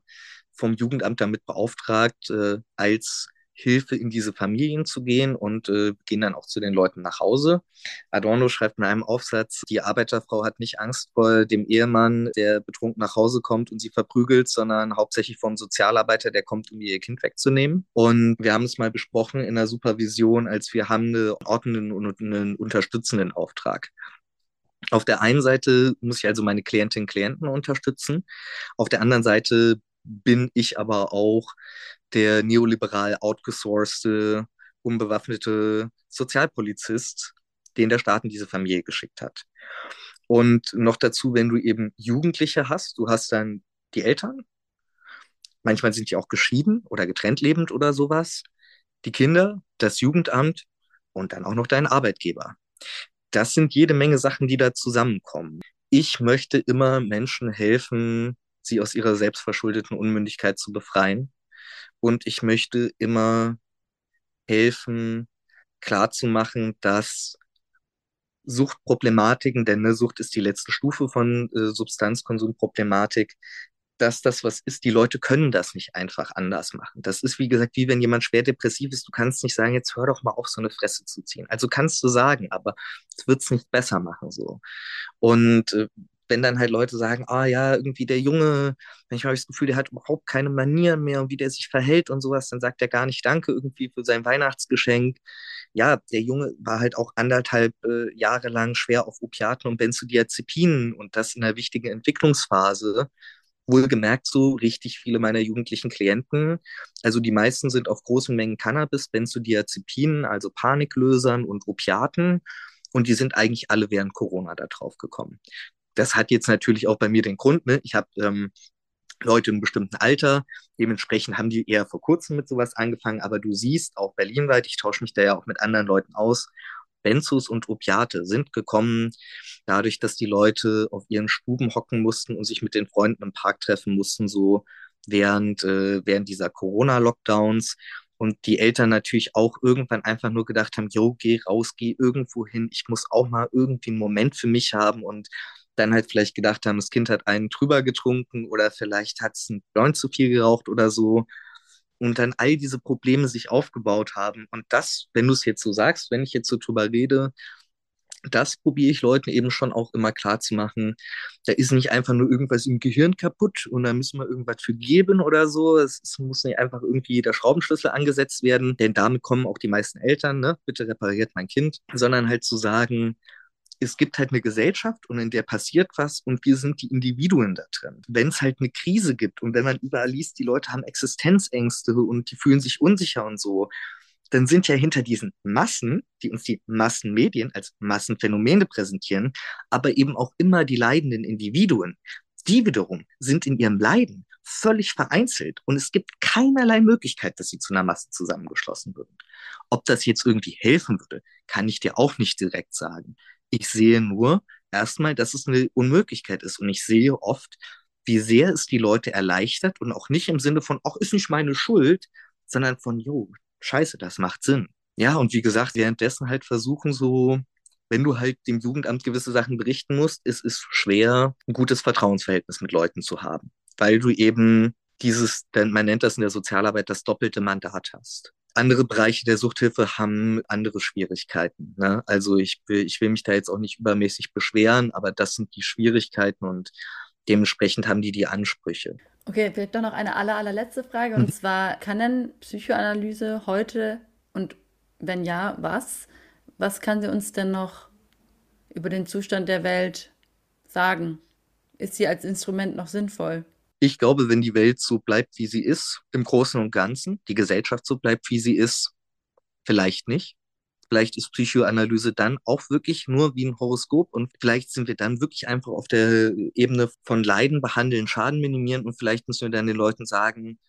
vom Jugendamt damit beauftragt, äh, als Hilfe in diese Familien zu gehen und äh, gehen dann auch zu den Leuten nach Hause. Adorno schreibt in einem Aufsatz, die Arbeiterfrau hat nicht Angst vor dem Ehemann, der betrunken nach Hause kommt und sie verprügelt, sondern hauptsächlich vom Sozialarbeiter, der kommt, um ihr Kind wegzunehmen. Und wir haben es mal besprochen in der Supervision, als wir haben einen ordnenden und einen unterstützenden Auftrag. Auf der einen Seite muss ich also meine Klientinnen und Klienten unterstützen. Auf der anderen Seite bin ich aber auch der neoliberal outgesourcete, unbewaffnete Sozialpolizist, den der Staat in diese Familie geschickt hat. Und noch dazu, wenn du eben Jugendliche hast, du hast dann die Eltern, manchmal sind die auch geschieden oder getrennt lebend oder sowas, die Kinder, das Jugendamt und dann auch noch dein Arbeitgeber das sind jede Menge Sachen, die da zusammenkommen. Ich möchte immer Menschen helfen, sie aus ihrer selbstverschuldeten Unmündigkeit zu befreien. Und ich möchte immer helfen, klarzumachen, dass Suchtproblematiken, denn eine Sucht ist die letzte Stufe von äh, Substanzkonsumproblematik, dass das was ist. Die Leute können das nicht einfach anders machen. Das ist, wie gesagt, wie wenn jemand schwer depressiv ist. Du kannst nicht sagen, jetzt hör doch mal auf, so eine Fresse zu ziehen. Also kannst du sagen, aber es wird es nicht besser machen so. Und äh, wenn dann halt Leute sagen, ah ja, irgendwie der Junge, manchmal habe ich das Gefühl, der hat überhaupt keine Manieren mehr und wie der sich verhält und sowas, dann sagt er gar nicht Danke irgendwie für sein Weihnachtsgeschenk. Ja, der Junge war halt auch anderthalb äh, Jahre lang schwer auf Opiaten und Benzodiazepinen und das in einer wichtigen Entwicklungsphase wohlgemerkt so richtig viele meiner jugendlichen Klienten. Also die meisten sind auf großen Mengen Cannabis, Benzodiazepinen, also Paniklösern und Opiaten. Und die sind eigentlich alle während Corona da drauf gekommen. Das hat jetzt natürlich auch bei mir den Grund, ne? Ich habe ähm, Leute im bestimmten Alter, dementsprechend haben die eher vor kurzem mit sowas angefangen, aber du siehst auch berlinweit, ich tausche mich da ja auch mit anderen Leuten aus, Benzos und Opiate sind gekommen, dadurch, dass die Leute auf ihren Stuben hocken mussten und sich mit den Freunden im Park treffen mussten, so während, äh, während dieser Corona-Lockdowns. Und die Eltern natürlich auch irgendwann einfach nur gedacht haben, yo, geh raus, geh irgendwo hin, ich muss auch mal irgendwie einen Moment für mich haben und dann halt vielleicht gedacht haben, das Kind hat einen drüber getrunken oder vielleicht hat es einen Joint zu viel geraucht oder so und dann all diese Probleme sich aufgebaut haben. Und das, wenn du es jetzt so sagst, wenn ich jetzt so drüber rede, das probiere ich Leuten eben schon auch immer klar zu machen. Da ist nicht einfach nur irgendwas im Gehirn kaputt und da müssen wir irgendwas für geben oder so. Es, es muss nicht einfach irgendwie der Schraubenschlüssel angesetzt werden, denn damit kommen auch die meisten Eltern, ne? Bitte repariert mein Kind, sondern halt zu sagen, es gibt halt eine Gesellschaft und in der passiert was und wir sind die Individuen da drin. Wenn es halt eine Krise gibt und wenn man überall liest, die Leute haben Existenzängste und die fühlen sich unsicher und so, dann sind ja hinter diesen Massen, die uns die Massenmedien als Massenphänomene präsentieren, aber eben auch immer die leidenden Individuen. Die wiederum sind in ihrem Leiden völlig vereinzelt und es gibt keinerlei Möglichkeit, dass sie zu einer Masse zusammengeschlossen würden. Ob das jetzt irgendwie helfen würde, kann ich dir auch nicht direkt sagen. Ich sehe nur erstmal, dass es eine Unmöglichkeit ist. Und ich sehe oft, wie sehr es die Leute erleichtert und auch nicht im Sinne von, ach, ist nicht meine Schuld, sondern von, jo, scheiße, das macht Sinn. Ja, und wie gesagt, währenddessen halt versuchen so, wenn du halt dem Jugendamt gewisse Sachen berichten musst, ist es schwer, ein gutes Vertrauensverhältnis mit Leuten zu haben, weil du eben dieses, man nennt das in der Sozialarbeit das doppelte Mandat hast andere Bereiche der Suchthilfe haben andere Schwierigkeiten. Ne? Also ich will, ich will mich da jetzt auch nicht übermäßig beschweren, aber das sind die Schwierigkeiten und dementsprechend haben die die Ansprüche. Okay, vielleicht doch noch eine aller, allerletzte Frage. Und zwar, kann denn Psychoanalyse heute und wenn ja, was? Was kann sie uns denn noch über den Zustand der Welt sagen? Ist sie als Instrument noch sinnvoll? Ich glaube, wenn die Welt so bleibt, wie sie ist, im Großen und Ganzen, die Gesellschaft so bleibt, wie sie ist, vielleicht nicht. Vielleicht ist Psychoanalyse dann auch wirklich nur wie ein Horoskop und vielleicht sind wir dann wirklich einfach auf der Ebene von Leiden behandeln, Schaden minimieren und vielleicht müssen wir dann den Leuten sagen,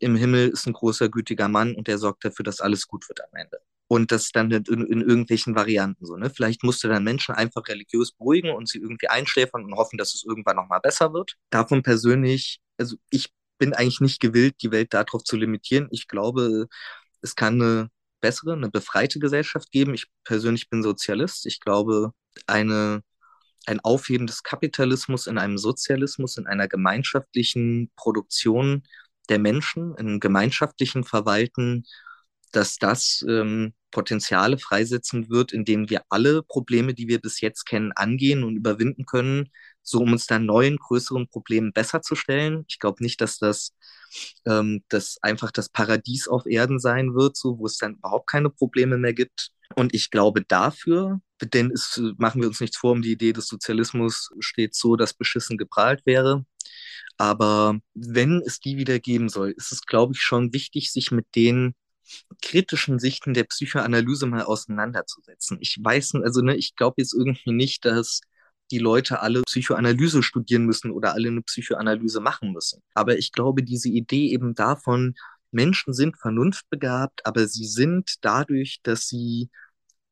im Himmel ist ein großer, gütiger Mann und der sorgt dafür, dass alles gut wird am Ende. Und das dann in, in irgendwelchen Varianten so. Ne? Vielleicht musst du dann Menschen einfach religiös beruhigen und sie irgendwie einschläfern und hoffen, dass es irgendwann nochmal besser wird. Davon persönlich, also ich bin eigentlich nicht gewillt, die Welt darauf zu limitieren. Ich glaube, es kann eine bessere, eine befreite Gesellschaft geben. Ich persönlich bin Sozialist. Ich glaube, eine, ein Aufheben des Kapitalismus in einem Sozialismus, in einer gemeinschaftlichen Produktion der Menschen, in einem gemeinschaftlichen Verwalten, dass das ähm, Potenziale freisetzen wird, indem wir alle Probleme, die wir bis jetzt kennen, angehen und überwinden können, so um uns dann neuen, größeren Problemen besser zu stellen. Ich glaube nicht, dass das, ähm, das einfach das Paradies auf Erden sein wird, so wo es dann überhaupt keine Probleme mehr gibt. Und ich glaube dafür, denn es machen wir uns nichts vor, um die Idee des Sozialismus steht so, dass beschissen geprahlt wäre. Aber wenn es die wieder geben soll, ist es, glaube ich, schon wichtig, sich mit den kritischen Sichten der Psychoanalyse mal auseinanderzusetzen. Ich weiß, also ne, ich glaube jetzt irgendwie nicht, dass die Leute alle Psychoanalyse studieren müssen oder alle eine Psychoanalyse machen müssen. Aber ich glaube, diese Idee eben davon, Menschen sind vernunftbegabt, aber sie sind dadurch, dass sie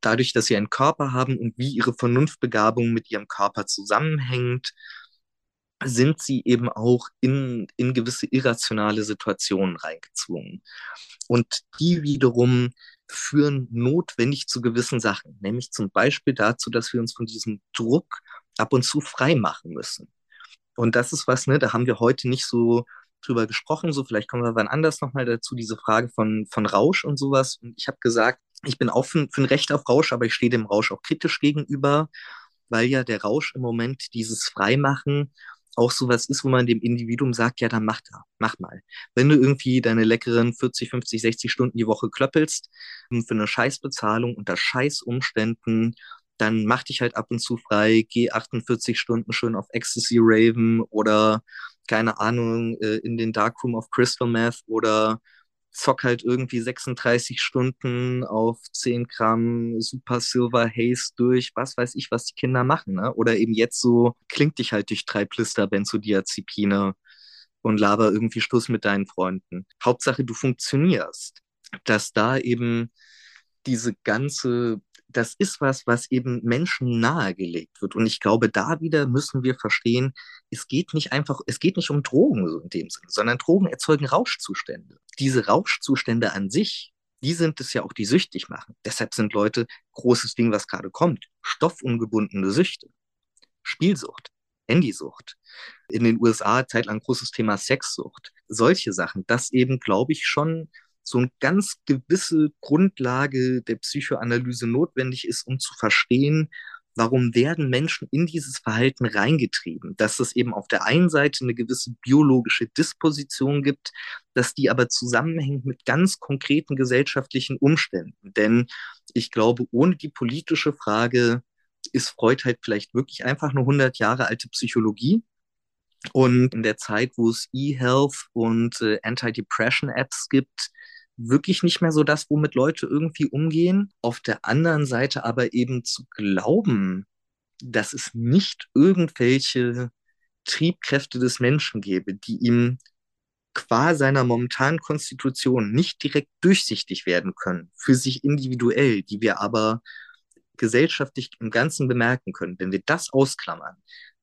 dadurch, dass sie einen Körper haben und wie ihre Vernunftbegabung mit ihrem Körper zusammenhängt, sind sie eben auch in, in gewisse irrationale Situationen reingezwungen. Und die wiederum führen notwendig zu gewissen Sachen, nämlich zum Beispiel dazu, dass wir uns von diesem Druck ab und zu frei machen müssen. Und das ist was, ne, da haben wir heute nicht so drüber gesprochen, so vielleicht kommen wir wann anders nochmal dazu, diese Frage von, von Rausch und sowas. Und ich habe gesagt, ich bin für, für ein Recht auf Rausch, aber ich stehe dem Rausch auch kritisch gegenüber, weil ja der Rausch im Moment dieses Freimachen auch sowas ist, wo man dem Individuum sagt, ja, dann mach da, mach mal. Wenn du irgendwie deine leckeren 40, 50, 60 Stunden die Woche klöppelst hm, für eine Scheißbezahlung unter Scheißumständen, dann mach dich halt ab und zu frei, geh 48 Stunden schön auf Ecstasy Raven oder keine Ahnung, äh, in den Darkroom of Crystal Meth oder zock halt irgendwie 36 Stunden auf 10 Gramm Super Silver Haze durch, was weiß ich, was die Kinder machen, ne? Oder eben jetzt so, klingt dich halt durch drei Plister Benzodiazepine und laber irgendwie Schluss mit deinen Freunden. Hauptsache, du funktionierst. Dass da eben diese ganze das ist was, was eben Menschen nahegelegt wird. Und ich glaube, da wieder müssen wir verstehen, es geht nicht einfach, es geht nicht um Drogen so in dem Sinne, sondern Drogen erzeugen Rauschzustände. Diese Rauschzustände an sich, die sind es ja auch, die süchtig machen. Deshalb sind Leute, großes Ding, was gerade kommt, stoffungebundene Süchte, Spielsucht, Handysucht. In den USA zeitlang großes Thema Sexsucht. Solche Sachen, das eben, glaube ich, schon so eine ganz gewisse Grundlage der Psychoanalyse notwendig ist, um zu verstehen, warum werden Menschen in dieses Verhalten reingetrieben, dass es eben auf der einen Seite eine gewisse biologische Disposition gibt, dass die aber zusammenhängt mit ganz konkreten gesellschaftlichen Umständen. Denn ich glaube, ohne die politische Frage ist Freud halt vielleicht wirklich einfach eine 100 Jahre alte Psychologie. Und in der Zeit, wo es E-Health und äh, Anti-Depression-Apps gibt, wirklich nicht mehr so das, womit Leute irgendwie umgehen. Auf der anderen Seite aber eben zu glauben, dass es nicht irgendwelche Triebkräfte des Menschen gäbe, die ihm qua seiner momentanen Konstitution nicht direkt durchsichtig werden können, für sich individuell, die wir aber gesellschaftlich im Ganzen bemerken können. Wenn wir das ausklammern,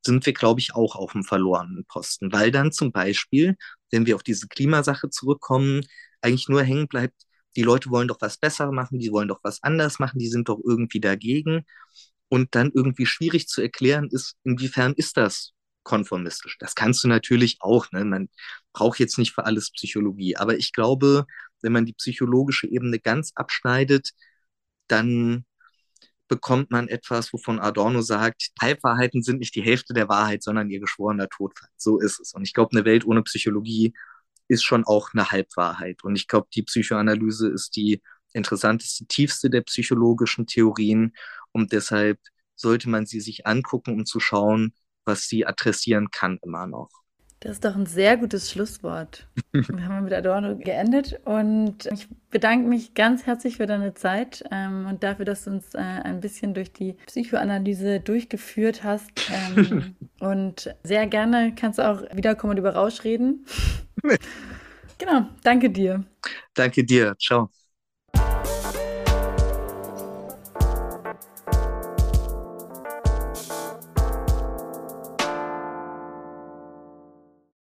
sind wir, glaube ich, auch auf dem verlorenen Posten, weil dann zum Beispiel, wenn wir auf diese Klimasache zurückkommen, eigentlich nur hängen bleibt, die Leute wollen doch was besser machen, die wollen doch was anders machen, die sind doch irgendwie dagegen. Und dann irgendwie schwierig zu erklären ist, inwiefern ist das konformistisch. Das kannst du natürlich auch. Ne? Man braucht jetzt nicht für alles Psychologie. Aber ich glaube, wenn man die psychologische Ebene ganz abschneidet, dann bekommt man etwas, wovon Adorno sagt, Halbwahrheiten sind nicht die Hälfte der Wahrheit, sondern ihr geschworener Todfall. So ist es. Und ich glaube, eine Welt ohne Psychologie ist schon auch eine Halbwahrheit. Und ich glaube, die Psychoanalyse ist die interessanteste, tiefste der psychologischen Theorien. Und deshalb sollte man sie sich angucken, um zu schauen, was sie adressieren kann immer noch. Das ist doch ein sehr gutes Schlusswort. [LAUGHS] Wir haben mit Adorno geendet und ich bedanke mich ganz herzlich für deine Zeit ähm, und dafür, dass du uns äh, ein bisschen durch die Psychoanalyse durchgeführt hast. Ähm, [LAUGHS] und sehr gerne kannst du auch wiederkommen und über Rausch reden. [LAUGHS] genau, danke dir. Danke dir. Ciao.